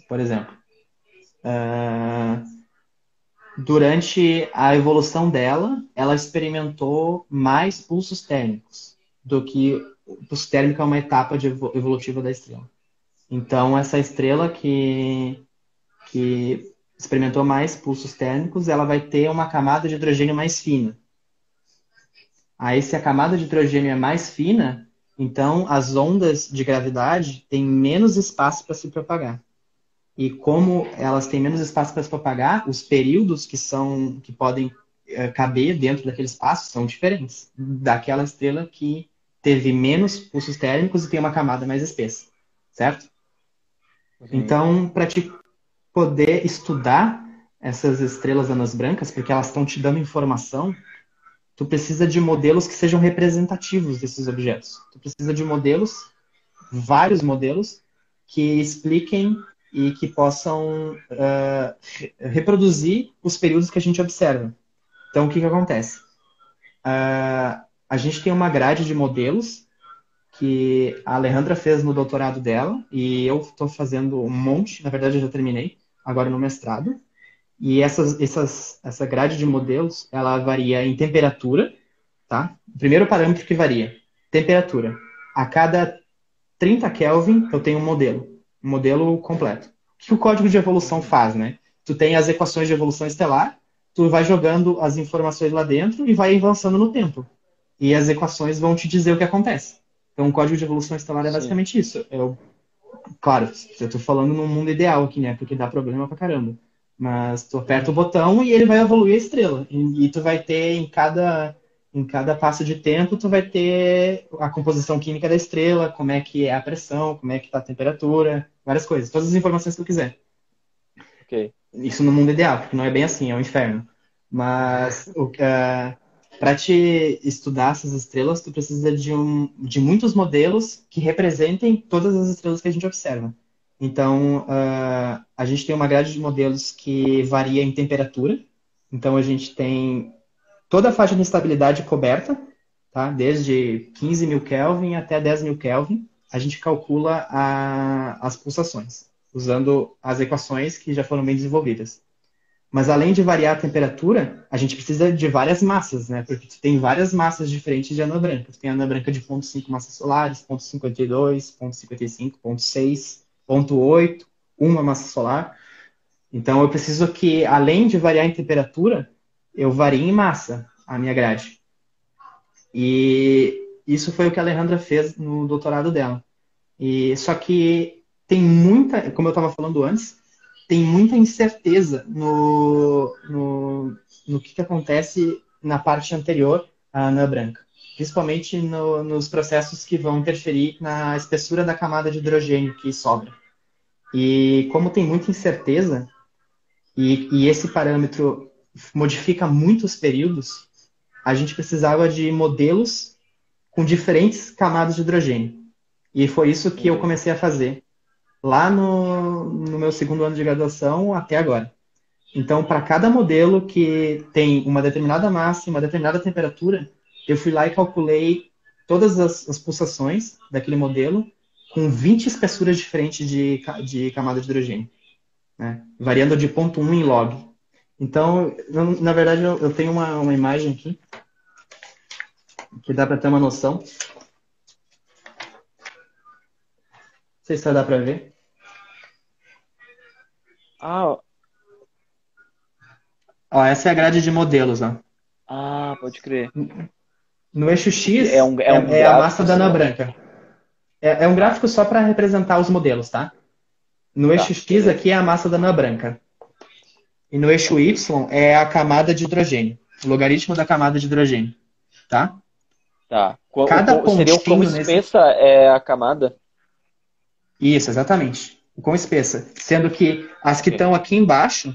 Por exemplo, uh, durante a evolução dela, ela experimentou mais pulsos térmicos do que o pulso térmico é uma etapa de evolutiva da estrela. Então, essa estrela que, que experimentou mais pulsos térmicos, ela vai ter uma camada de hidrogênio mais fina. Aí, se a camada de hidrogênio é mais fina, então as ondas de gravidade têm menos espaço para se propagar. E como elas têm menos espaço para se propagar, os períodos que são que podem é, caber dentro daquele espaço são diferentes daquela estrela que teve menos pulsos térmicos e tem uma camada mais espessa, certo? Uhum. Então, para te poder estudar essas estrelas anãs brancas, porque elas estão te dando informação, tu precisa de modelos que sejam representativos desses objetos. Tu precisa de modelos, vários modelos, que expliquem e que possam uh, reproduzir os períodos que a gente observa. Então, o que, que acontece? Uh, a gente tem uma grade de modelos que a Alejandra fez no doutorado dela e eu estou fazendo um monte, na verdade eu já terminei, agora no mestrado. E essas, essas, essa grade de modelos, ela varia em temperatura, tá? O primeiro parâmetro que varia, temperatura. A cada 30 Kelvin eu tenho um modelo um modelo completo. O que o código de evolução faz, né? Tu tem as equações de evolução estelar, tu vai jogando as informações lá dentro e vai avançando no tempo. E as equações vão te dizer o que acontece. Então, o código de evolução estelar é basicamente Sim. isso. Eu, claro, eu estou falando num mundo ideal aqui, né? Porque dá problema pra caramba. Mas tu aperta o botão e ele vai evoluir a estrela. E, e tu vai ter em cada em cada passo de tempo tu vai ter a composição química da estrela, como é que é a pressão, como é que está a temperatura, várias coisas, todas as informações que tu quiser. Okay. Isso no mundo ideal, porque não é bem assim, é um inferno. Mas uh, é, para te estudar essas estrelas, tu precisa de, um, de muitos modelos que representem todas as estrelas que a gente observa. Então, uh, a gente tem uma grade de modelos que varia em temperatura. Então, a gente tem toda a faixa de instabilidade coberta, tá? desde 15 mil Kelvin até 10 mil Kelvin, a gente calcula a, as pulsações, usando as equações que já foram bem desenvolvidas. Mas além de variar a temperatura, a gente precisa de várias massas, né? Porque tem várias massas diferentes de anã branca. Tem anã branca de 0,5 massas solares, 0,52, 0,55, 0,6, 0,8, uma massa solar. Então eu preciso que, além de variar em temperatura, eu vario em massa a minha grade. E isso foi o que a Alejandra fez no doutorado dela. E só que tem muita, como eu estava falando antes, tem muita incerteza no, no, no que, que acontece na parte anterior à anã branca, principalmente no, nos processos que vão interferir na espessura da camada de hidrogênio que sobra. E como tem muita incerteza, e, e esse parâmetro modifica muitos períodos, a gente precisava de modelos com diferentes camadas de hidrogênio. E foi isso que eu comecei a fazer lá no, no meu segundo ano de graduação até agora. Então, para cada modelo que tem uma determinada massa e uma determinada temperatura, eu fui lá e calculei todas as, as pulsações daquele modelo com 20 espessuras diferentes de, de camada de hidrogênio, né? variando de 0.1 em log. Então, na verdade, eu, eu tenho uma, uma imagem aqui que dá para ter uma noção. Não sei se dar para ver. Ah. Ó, essa é a grade de modelos, ó. Ah, pode crer. No eixo X é, um, é, um é, a massa da anã branca. É, é, um gráfico só para representar os modelos, tá? No eixo tá. X aqui é a massa da anã branca. E no eixo Y é a camada de hidrogênio. O logaritmo da camada de hidrogênio. Tá? Tá. Cada o, pontinho seria o quão espessa nesse... é a camada? Isso, exatamente. O quão espessa. Sendo que as que estão aqui embaixo,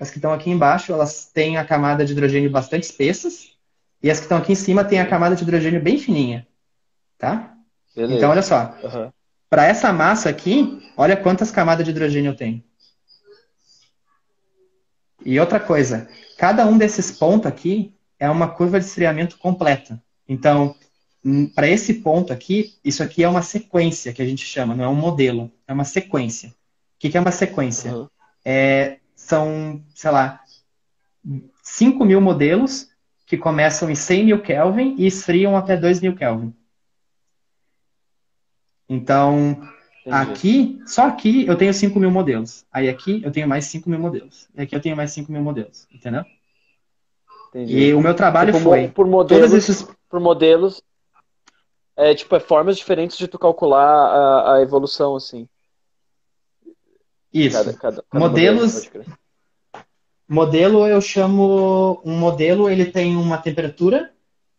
as que estão aqui embaixo, elas têm a camada de hidrogênio bastante espessas. E as que estão aqui em cima têm a camada de hidrogênio bem fininha. Tá? Beleza. Então, olha só. Uhum. para essa massa aqui, olha quantas camadas de hidrogênio eu tenho. E outra coisa, cada um desses pontos aqui é uma curva de esfriamento completa. Então, hum, para esse ponto aqui, isso aqui é uma sequência que a gente chama, não é um modelo, é uma sequência. O que, que é uma sequência? Uhum. É, são, sei lá, 5 mil modelos que começam em 100 mil Kelvin e esfriam até 2 mil Kelvin. Então, Entendi. aqui, só aqui eu tenho 5 mil modelos. Aí aqui eu tenho mais 5 mil modelos. E aqui eu tenho mais 5 mil modelos. Entendeu? Entendi. E o meu trabalho tipo, foi. Por modelos, esses... por modelos é tipo é formas diferentes de tu calcular a, a evolução, assim. Isso. Cada, cada, cada Modelos. Modelo, modelo eu chamo um modelo, ele tem uma temperatura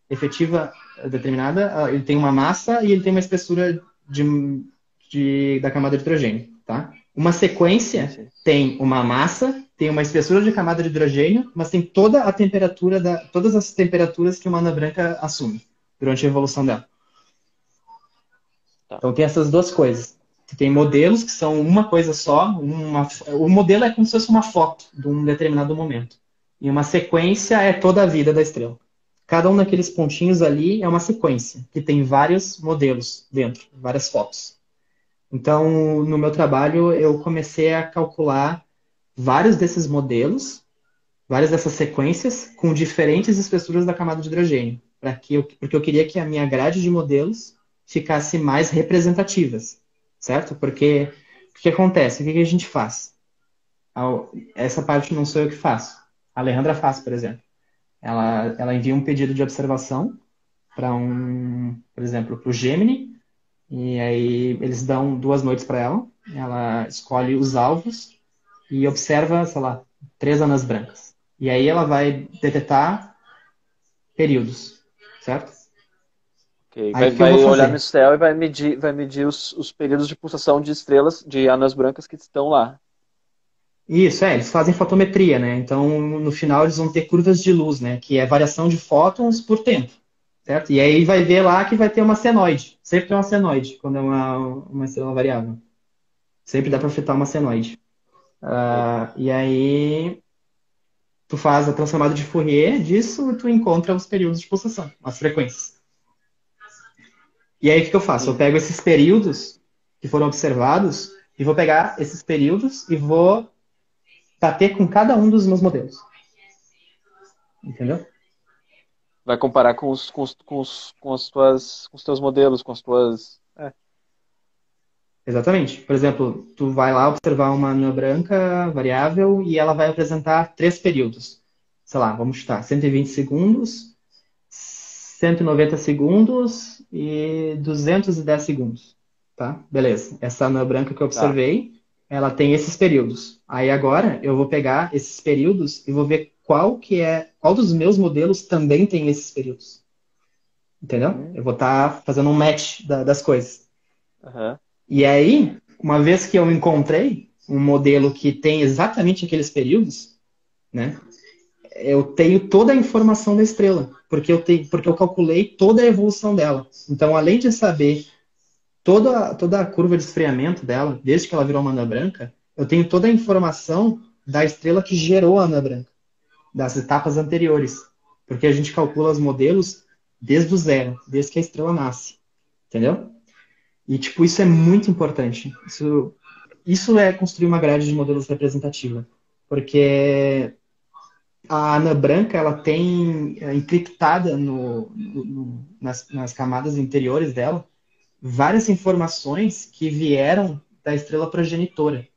efetiva determinada, ele tem uma massa e ele tem uma espessura de, de, da camada de hidrogênio, tá? Uma sequência sim, tem uma massa, tem uma espessura de camada de hidrogênio, mas tem toda a temperatura da, todas as temperaturas que uma ana branca assume durante a evolução dela. Tá. Então tem essas duas coisas. Tem modelos que são uma coisa só, uma, o modelo é como se fosse uma foto de um determinado momento. E uma sequência é toda a vida da estrela. Cada um daqueles pontinhos ali é uma sequência, que tem vários modelos dentro, várias fotos. Então, no meu trabalho, eu comecei a calcular vários desses modelos, várias dessas sequências, com diferentes espessuras da camada de hidrogênio, que eu, porque eu queria que a minha grade de modelos ficasse mais representativas, certo? Porque o que acontece? O que a gente faz? Essa parte não sou eu que faço. A Alejandra faz, por exemplo. Ela, ela envia um pedido de observação para um, por exemplo, para o Gemini, e aí eles dão duas noites para ela. Ela escolhe os alvos e observa, sei lá, três anas brancas. E aí ela vai detectar períodos, certo? Okay. Vai, vai olhar no céu e vai medir, vai medir os, os períodos de pulsação de estrelas, de anas brancas que estão lá. Isso, é, eles fazem fotometria, né? Então, no final, eles vão ter curvas de luz, né? Que é variação de fótons por tempo, certo? E aí vai ver lá que vai ter uma senoide. Sempre tem uma senoide, quando é uma, uma estrela variável. Sempre dá para afetar uma senoide. Uh, e aí, tu faz a transformada de Fourier disso e tu encontra os períodos de pulsação, as frequências. E aí, o que, eu faço? Eu pego esses períodos que foram observados e vou pegar esses períodos e vou bater com cada um dos meus modelos. Entendeu? Vai comparar com os, com os, com os, com as tuas, com os teus modelos, com as tuas. É. Exatamente. Por exemplo, tu vai lá observar uma anã branca variável e ela vai apresentar três períodos. Sei lá, vamos chutar, 120 segundos, 190 segundos e 210 segundos. Tá? Beleza. Essa anã branca que eu tá. observei, tá ela tem esses períodos. Aí agora eu vou pegar esses períodos e vou ver qual que é, qual dos meus modelos também tem esses períodos. Entendeu? Uhum. Eu vou estar tá fazendo um match da, das coisas. Uhum. E aí, uma vez que eu encontrei um modelo que tem exatamente aqueles períodos, né? Eu tenho toda a informação da estrela, porque eu tenho, porque eu calculei toda a evolução dela. Então, além de saber toda, toda a curva de esfriamento dela, desde que ela virou uma anã branca, eu tenho toda a informação da estrela que gerou a anã branca, das etapas anteriores. Porque a gente calcula os modelos desde o zero, desde que a estrela nasce. Entendeu? E, tipo, isso é muito importante. Isso, isso é construir uma grade de modelos representativa. Porque a anã branca, ela tem é, encriptada no, no, nas, nas camadas interiores dela várias informações que vieram da estrela progenitora.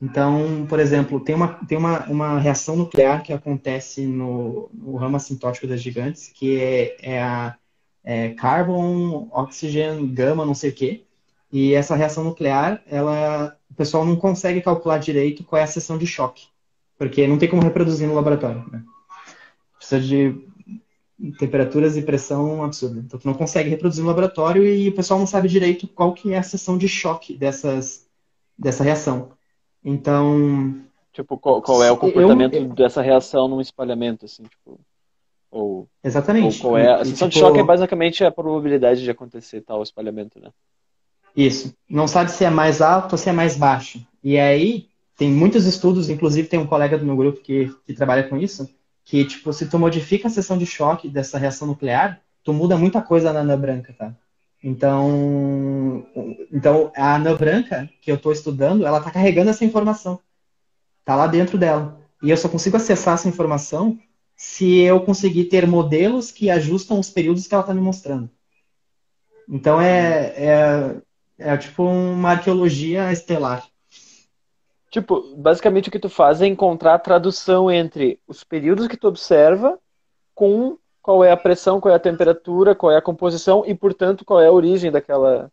Então, por exemplo, tem uma, tem uma, uma reação nuclear que acontece no, no ramo assintótico das gigantes, que é, é a é carbon, oxigênio, gama, não sei o quê. E essa reação nuclear, ela, o pessoal não consegue calcular direito qual é a seção de choque, porque não tem como reproduzir no laboratório. Né? Precisa de temperaturas e pressão absurda. Então tu não consegue reproduzir no laboratório e o pessoal não sabe direito qual que é a seção de choque dessas, dessa reação. Então... Tipo, qual, qual é o comportamento eu, eu, dessa reação num espalhamento, assim, tipo... Ou, Exatamente. Ou qual é a seção tipo, de choque é basicamente a probabilidade de acontecer tal espalhamento, né? Isso. Não sabe se é mais alto ou se é mais baixo. E aí, tem muitos estudos, inclusive tem um colega do meu grupo que, que trabalha com isso, que, tipo, se tu modifica a seção de choque dessa reação nuclear, tu muda muita coisa na anã branca, tá? Então, então a anã branca que eu estou estudando, ela está carregando essa informação. Está lá dentro dela. E eu só consigo acessar essa informação se eu conseguir ter modelos que ajustam os períodos que ela está me mostrando. Então é, é, é tipo uma arqueologia estelar. Tipo, basicamente o que tu faz é encontrar a tradução entre os períodos que tu observa com qual é a pressão, qual é a temperatura, qual é a composição e, portanto, qual é a origem daquela.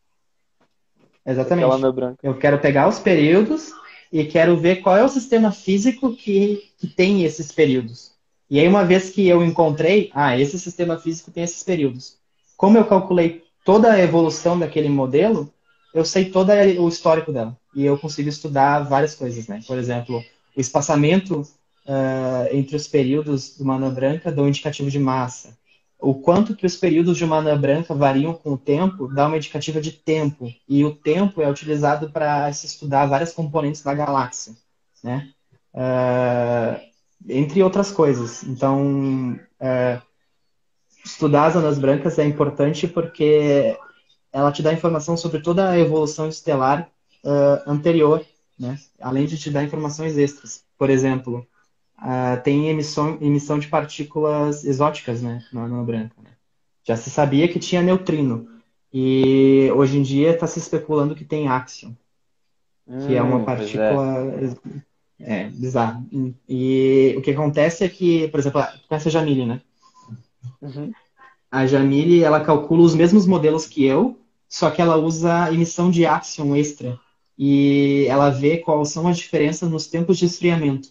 Exatamente. Daquela branca. Eu quero pegar os períodos e quero ver qual é o sistema físico que, que tem esses períodos. E aí, uma vez que eu encontrei, ah, esse sistema físico tem esses períodos. Como eu calculei toda a evolução daquele modelo, eu sei todo o histórico dela. E eu consigo estudar várias coisas, né? Por exemplo, o espaçamento uh, entre os períodos de uma anã branca dão um indicativo de massa. O quanto que os períodos de uma anã branca variam com o tempo dá uma indicativa de tempo. E o tempo é utilizado para se estudar várias componentes da galáxia, né? Uh, entre outras coisas. Então, uh, estudar as anãs brancas é importante porque ela te dá informação sobre toda a evolução estelar uh, anterior, né? além de te dar informações extras. Por exemplo, uh, tem emissão, emissão de partículas exóticas né, na anã branca. Né? Já se sabia que tinha neutrino. E hoje em dia está se especulando que tem axion, hum, que é uma hum, é. partícula é. é, bizarra. E o que acontece é que, por exemplo, conhece a Jamile, né? Uhum. A Jamile, ela calcula os mesmos modelos que eu, só que ela usa emissão de axion extra. E ela vê quais são as diferenças nos tempos de esfriamento.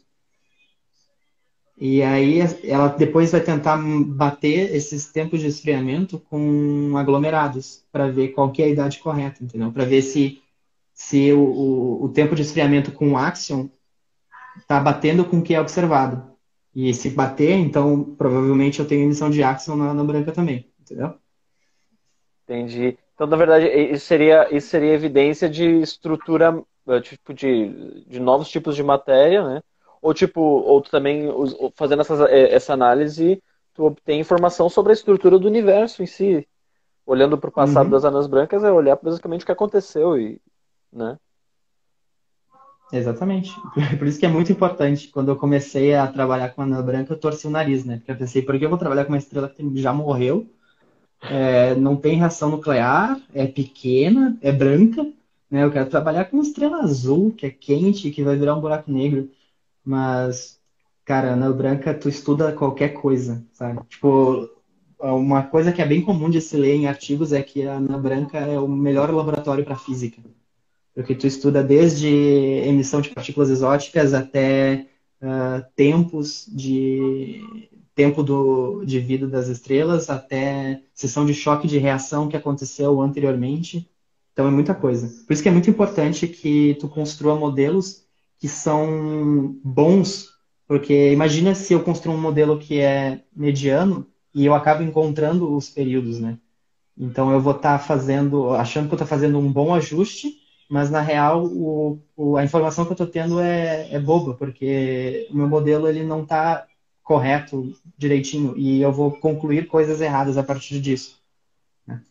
E aí ela depois vai tentar bater esses tempos de esfriamento com aglomerados para ver qual que é a idade correta, entendeu? Para ver se, se o, o, o, tempo de esfriamento com axion está batendo com o que é observado. E se bater, então provavelmente eu tenho emissão de axion na, na branca também, entendeu? Entendi. Então, na verdade, isso seria, isso seria evidência de estrutura, eh, tipo, de, de novos tipos de matéria, né? Ou tipo, ou tu também, fazendo essa, eh, essa análise, tu obtém informação sobre a estrutura do universo em si. Olhando para o passado uhum. das anãs brancas é olhar basicamente o que aconteceu e, né? Exatamente. [LAUGHS] Por isso que é muito importante. Quando eu comecei a trabalhar com a anã branca, eu torci o nariz, né? Porque eu pensei, por que eu vou trabalhar com uma estrela que já morreu? É, não tem reação nuclear, é pequena, é branca, né? Eu quero trabalhar com estrela azul, que é quente, que vai virar um buraco negro. Mas, cara, na branca tu estuda qualquer coisa, sabe? Tipo, uma coisa que é bem comum de se ler em artigos é que a Ana Branca é o melhor laboratório para física. Porque tu estuda desde emissão de partículas exóticas até uh, tempos de tempo do, de vida das estrelas até sessão de choque de reação que aconteceu anteriormente. Então é muita coisa. Por isso que é muito importante que tu construa modelos que são bons, porque imagina se eu construo um modelo que é mediano e eu acabo encontrando os períodos, né? Então eu vou estar tá fazendo, achando que eu estou fazendo um bom ajuste, mas na real o, o, a informação que eu estou tendo é, é boba, porque o meu modelo ele não está correto direitinho e eu vou concluir coisas erradas a partir disso. Né?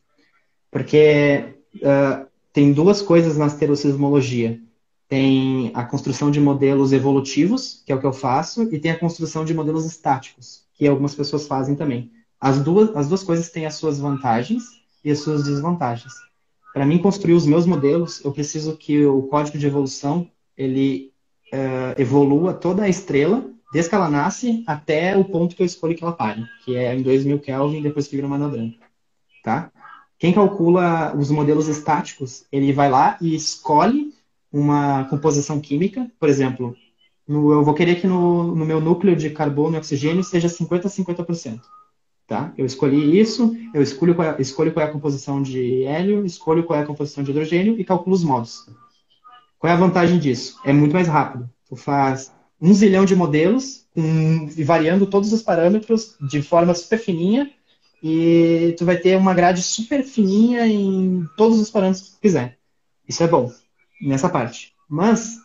Porque uh, tem duas coisas na asterosismologia. Tem a construção de modelos evolutivos, que é o que eu faço, e tem a construção de modelos estáticos, que algumas pessoas fazem também. As duas, as duas coisas têm as suas vantagens e as suas desvantagens. Para mim construir os meus modelos, eu preciso que o código de evolução ele uh, evolua toda a estrela desde que ela nasce até o ponto que eu escolho que ela pare, que é em 2000 Kelvin, depois que vira uma branca. Tá? Quem calcula os modelos estáticos, ele vai lá e escolhe uma composição química, por exemplo, no, eu vou querer que no, no, meu núcleo de carbono e oxigênio seja 50 a 50%. Tá? Eu escolhi isso, eu escolho qual, é, escolho qual é a composição de hélio, escolho qual é a composição de hidrogênio e calculo os modos. Qual é a vantagem disso? É muito mais rápido. Tu faz um zilhão de modelos, um, variando todos os parâmetros de forma super fininha, e tu vai ter uma grade super fininha em todos os parâmetros que tu quiser. Isso é bom, nessa parte. Mas,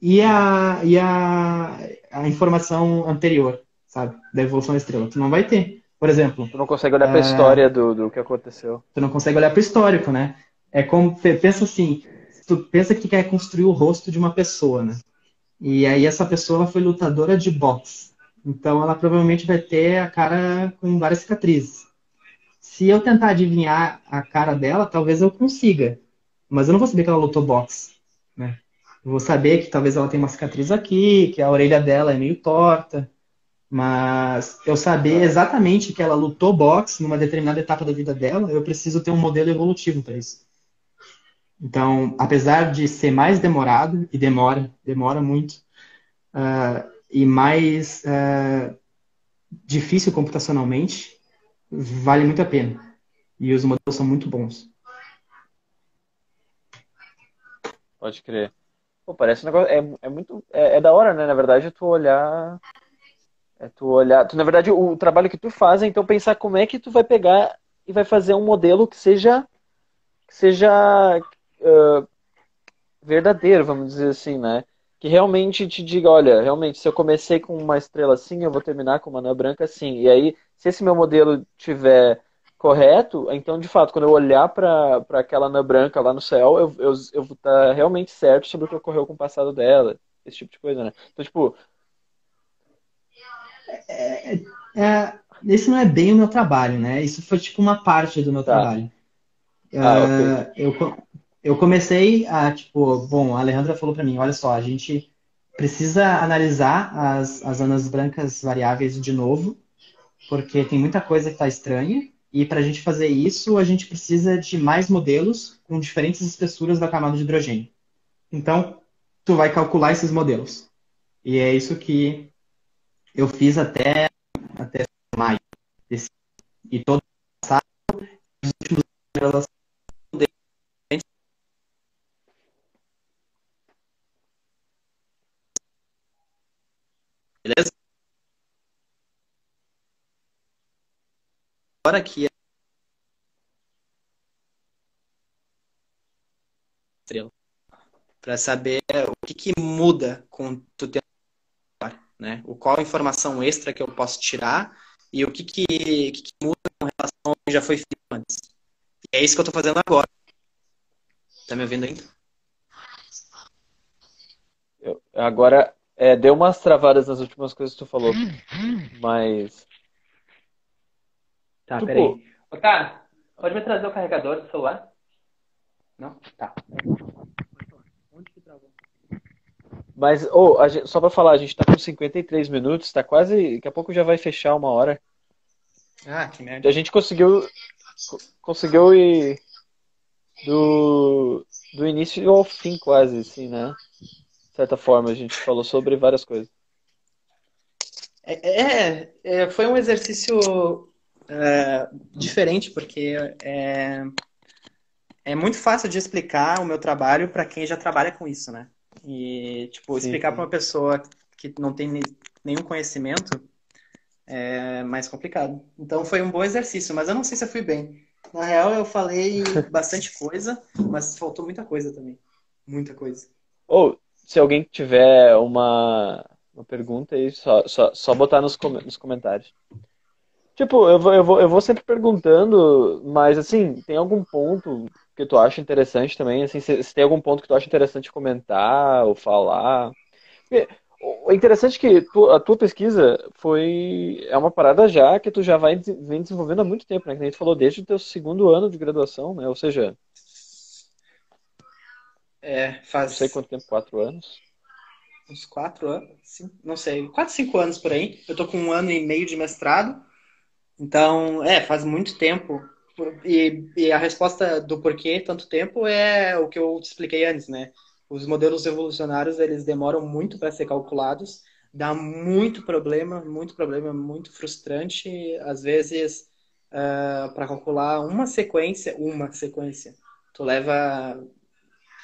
e a, e a, a informação anterior, sabe? Da evolução da estrela? Tu não vai ter. Por exemplo. Tu não consegue olhar para a é... história do, do que aconteceu. Tu não consegue olhar para o histórico, né? É como. Pensa assim. Tu pensa que tu quer construir o rosto de uma pessoa, né? E aí essa pessoa foi lutadora de boxe. Então ela provavelmente vai ter a cara com várias cicatrizes. Se eu tentar adivinhar a cara dela, talvez eu consiga. Mas eu não vou saber que ela lutou boxe, né? Eu vou saber que talvez ela tenha uma cicatriz aqui, que a orelha dela é meio torta. Mas eu saber exatamente que ela lutou boxe numa determinada etapa da vida dela, eu preciso ter um modelo evolutivo para isso. Então, apesar de ser mais demorado, e demora, demora muito, uh, e mais uh, difícil computacionalmente, vale muito a pena. E os modelos são muito bons. Pode crer. Pô, parece um negócio. É, é muito. É, é, da hora, né? Na verdade, tu olhar. É tu olhar. Tu, na verdade, o trabalho que tu faz é então pensar como é que tu vai pegar e vai fazer um modelo que seja. Que seja. Uh, verdadeiro, vamos dizer assim, né? Que realmente te diga, olha, realmente, se eu comecei com uma estrela assim, eu vou terminar com uma anã branca assim. E aí, se esse meu modelo tiver correto, então, de fato, quando eu olhar para aquela anã branca lá no céu, eu, eu, eu vou estar realmente certo sobre o que ocorreu com o passado dela, esse tipo de coisa, né? Então, tipo. É, é, é, esse não é bem o meu trabalho, né? Isso foi tipo uma parte do meu tá. trabalho. Ah, uh, okay. eu, eu comecei a, tipo, bom, a Alejandra falou para mim, olha só, a gente precisa analisar as, as anas brancas variáveis de novo, porque tem muita coisa que está estranha, e para a gente fazer isso, a gente precisa de mais modelos com diferentes espessuras da camada de hidrogênio. Então, tu vai calcular esses modelos. E é isso que eu fiz até, até maio. E todo passado, os últimos Beleza? Agora aqui estrela para saber o que, que, muda com tu ter né? O qual informação extra que eu posso tirar e o que que, que, que muda com relação ao que já foi feito antes. E é isso que eu estou fazendo agora. Tá me ouvindo ainda? Eu, agora, é, deu umas travadas nas últimas coisas que tu falou, mas Tá, tipo... peraí. Ô, cara, pode me trazer o carregador do celular? Não? Tá. Onde que travou? Mas, oh, gente, só pra falar, a gente tá com 53 minutos, tá quase. Daqui a pouco já vai fechar uma hora. Ah, que merda. A gente conseguiu. Conseguiu ir do, do início ao fim, quase, assim, né? De certa forma, a gente falou sobre várias coisas. É, é, é foi um exercício é, diferente, porque é, é muito fácil de explicar o meu trabalho para quem já trabalha com isso, né? E, tipo, Sim. explicar para uma pessoa que não tem nenhum conhecimento é mais complicado. Então foi um bom exercício, mas eu não sei se eu fui bem. Na real, eu falei [LAUGHS] bastante coisa, mas faltou muita coisa também. Muita coisa. Ou, se alguém tiver uma, uma pergunta aí, só, só, só botar nos, com, nos comentários. Tipo, eu vou, eu, vou, eu vou sempre perguntando, mas assim, tem algum ponto que tu acha interessante também? Assim, se, se tem algum ponto que tu acha interessante comentar ou falar? Porque, o interessante é que tu, a tua pesquisa foi é uma parada já que tu já vai vem desenvolvendo há muito tempo, né? Que a gente falou desde o teu segundo ano de graduação, né? Ou seja, é, faz não sei quanto tempo, quatro anos. Uns quatro anos, sim, não sei, quatro, cinco anos por aí. Eu tô com um ano e meio de mestrado. Então, é, faz muito tempo. E, e, a resposta do porquê tanto tempo é o que eu te expliquei antes, né? Os modelos evolucionários, eles demoram muito para ser calculados, dá muito problema, muito problema, muito frustrante. Às vezes, uh, para calcular uma sequência, uma sequência, tu leva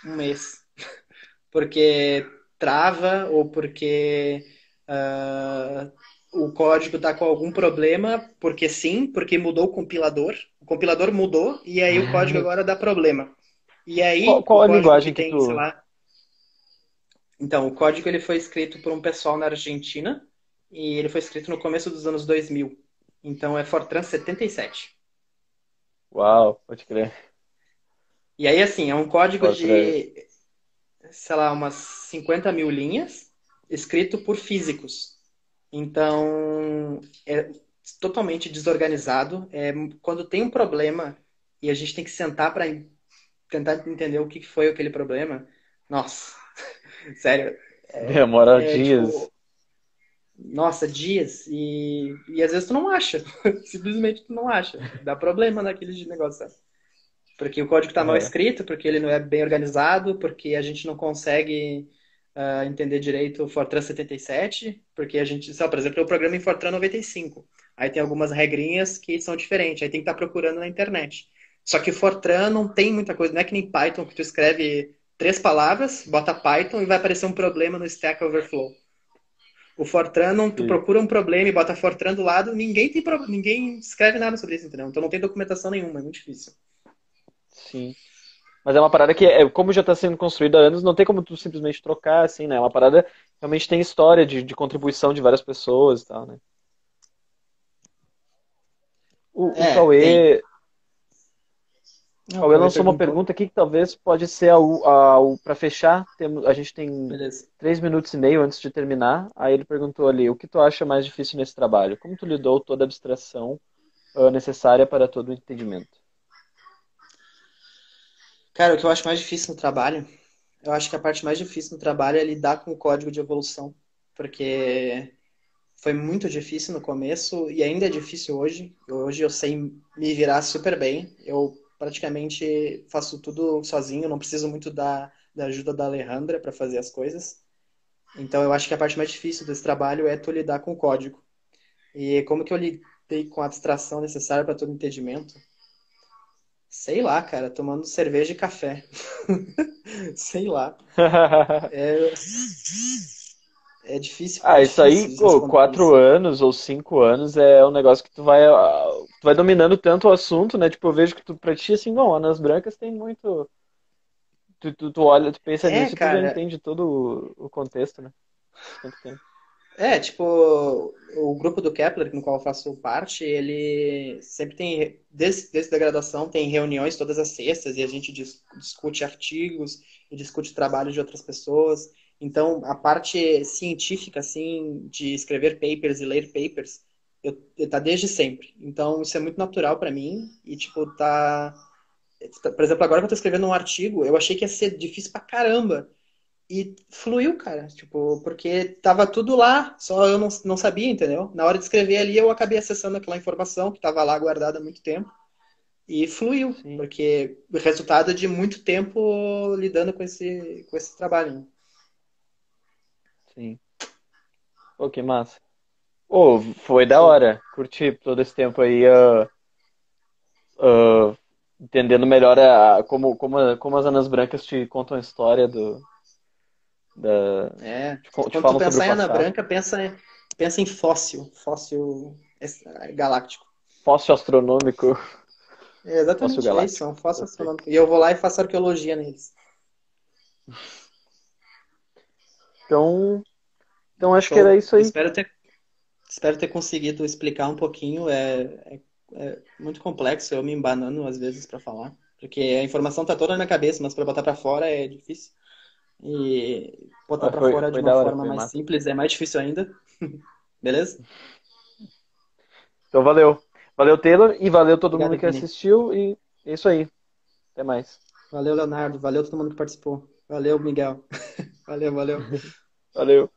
um mês. [LAUGHS] porque trava ou porque uh, o código está com algum problema, porque sim, porque mudou o compilador. O compilador mudou e aí o código agora dá problema. E aí, Qual, qual a linguagem que tem, tu. lá. Então, o código ele foi escrito por um pessoal na Argentina e ele foi escrito no começo dos anos 2000. Então é Fortran 77. Uau, pode crer. E aí, assim, é um código Fortran. de, sei lá, umas 50 mil linhas, escrito por físicos. Então, é totalmente desorganizado. É, quando tem um problema e a gente tem que sentar para tentar entender o que foi aquele problema, nossa, [LAUGHS] sério, Demora é, dias. tipo, nossa, dias. E, e às vezes tu não acha. [LAUGHS] Simplesmente tu não acha. Dá problema naquele negócio, sabe? Porque o código está mal É. escrito, porque ele não é bem organizado, porque a gente não consegue ah, entender direito o Fortran 77, porque a gente, lá, por exemplo, eu programo em Fortran 95. Aí tem algumas regrinhas que são diferentes, aí tem que estar procurando na internet. Só que Fortran não tem muita coisa, não é que nem Python, que tu escreve três palavras, bota Python e vai aparecer um problema no Stack Overflow. O Fortran, não, tu Sim. procura um problema e bota Fortran do lado, ninguém tem ninguém escreve nada sobre isso, entendeu? Então não tem documentação nenhuma, é muito difícil. Sim. Mas é uma parada que, é, como já está sendo construída há anos, não tem como tu simplesmente trocar, assim, né? É uma parada que realmente tem história de, de contribuição de várias pessoas e tal, né? O, o É, Cauê, Não, Cauê eu lançou uma pergunta aqui que talvez pode ser a, a, para fechar. Temos, a gente tem Beleza. três minutos e meio antes de terminar. Aí ele perguntou ali, o que tu acha mais difícil nesse trabalho? Como tu lidou toda a abstração ah, necessária para todo o entendimento? Cara, o que eu acho mais difícil no trabalho, eu acho que a parte mais difícil no trabalho é lidar com o código de evolução, porque foi muito difícil no começo e ainda é difícil hoje. Hoje eu sei me virar super bem. Eu praticamente faço tudo sozinho, não preciso muito da, da ajuda da Alejandra para fazer as coisas. Então eu acho que a parte mais difícil desse trabalho é tu lidar com o código. E como que eu lidei com a abstração necessária para todo entendimento? Sei lá, cara, tomando cerveja e café. [LAUGHS] Sei lá. [LAUGHS] É, é difícil. Ah, isso aí, pô, quatro isso. anos ou cinco anos é um negócio que tu vai, ah, tu vai dominando tanto o assunto, né? Tipo, eu vejo que tu, pra ti, assim, bom, Anas Brancas tem muito. Tu, tu, tu olha, tu pensa É, nisso e tu já cara. entende todo o, o contexto, né? Tanto tempo. É, tipo, o grupo do Kepler, no qual eu faço parte, ele sempre tem, desde, desde a graduação, tem reuniões todas as sextas e a gente dis- discute artigos e discute trabalho de outras pessoas. Então, a parte científica, assim, de escrever papers e ler papers, eu, eu tá desde sempre. Então, isso é muito natural para mim e, tipo, tá... Por exemplo, agora que eu tô escrevendo um artigo, eu achei que ia ser difícil pra caramba. E fluiu, cara, tipo, porque tava tudo lá, só eu não, não sabia, entendeu? Na hora de escrever ali, eu acabei acessando aquela informação que tava lá guardada há muito tempo e fluiu, Sim. porque o resultado de muito tempo lidando com esse, com esse trabalho. né? Sim. Pô, que massa. Ô, foi da hora. Curti todo esse tempo aí, ah, ah, entendendo melhor a, como, como, como as Anas Brancas te contam a história do, da, É, te, te quando falam tu pensar em Ana. Branca, pensa, pensa em fóssil, fóssil é, galáctico. Fóssil astronômico. É exatamente Fóssil galáctico. isso, é fóssil astronômico. E eu vou lá e faço arqueologia neles. Então, então acho que era isso aí. Espero ter, espero ter conseguido explicar um pouquinho. É, é, é muito complexo, eu me embanando às vezes para falar, porque a informação tá toda na cabeça, mas para botar para fora é difícil. E botar Ah, para fora de uma hora, forma mais massa. simples é mais difícil ainda. [LAUGHS] Beleza? Então valeu. Valeu, Taylor, e valeu todo Obrigado, mundo que Vini. assistiu, e é isso aí. Até mais. Valeu, Leonardo. Valeu todo mundo que participou. Valeu, Miguel. [LAUGHS] Valeu, valeu. [LAUGHS] Valeu.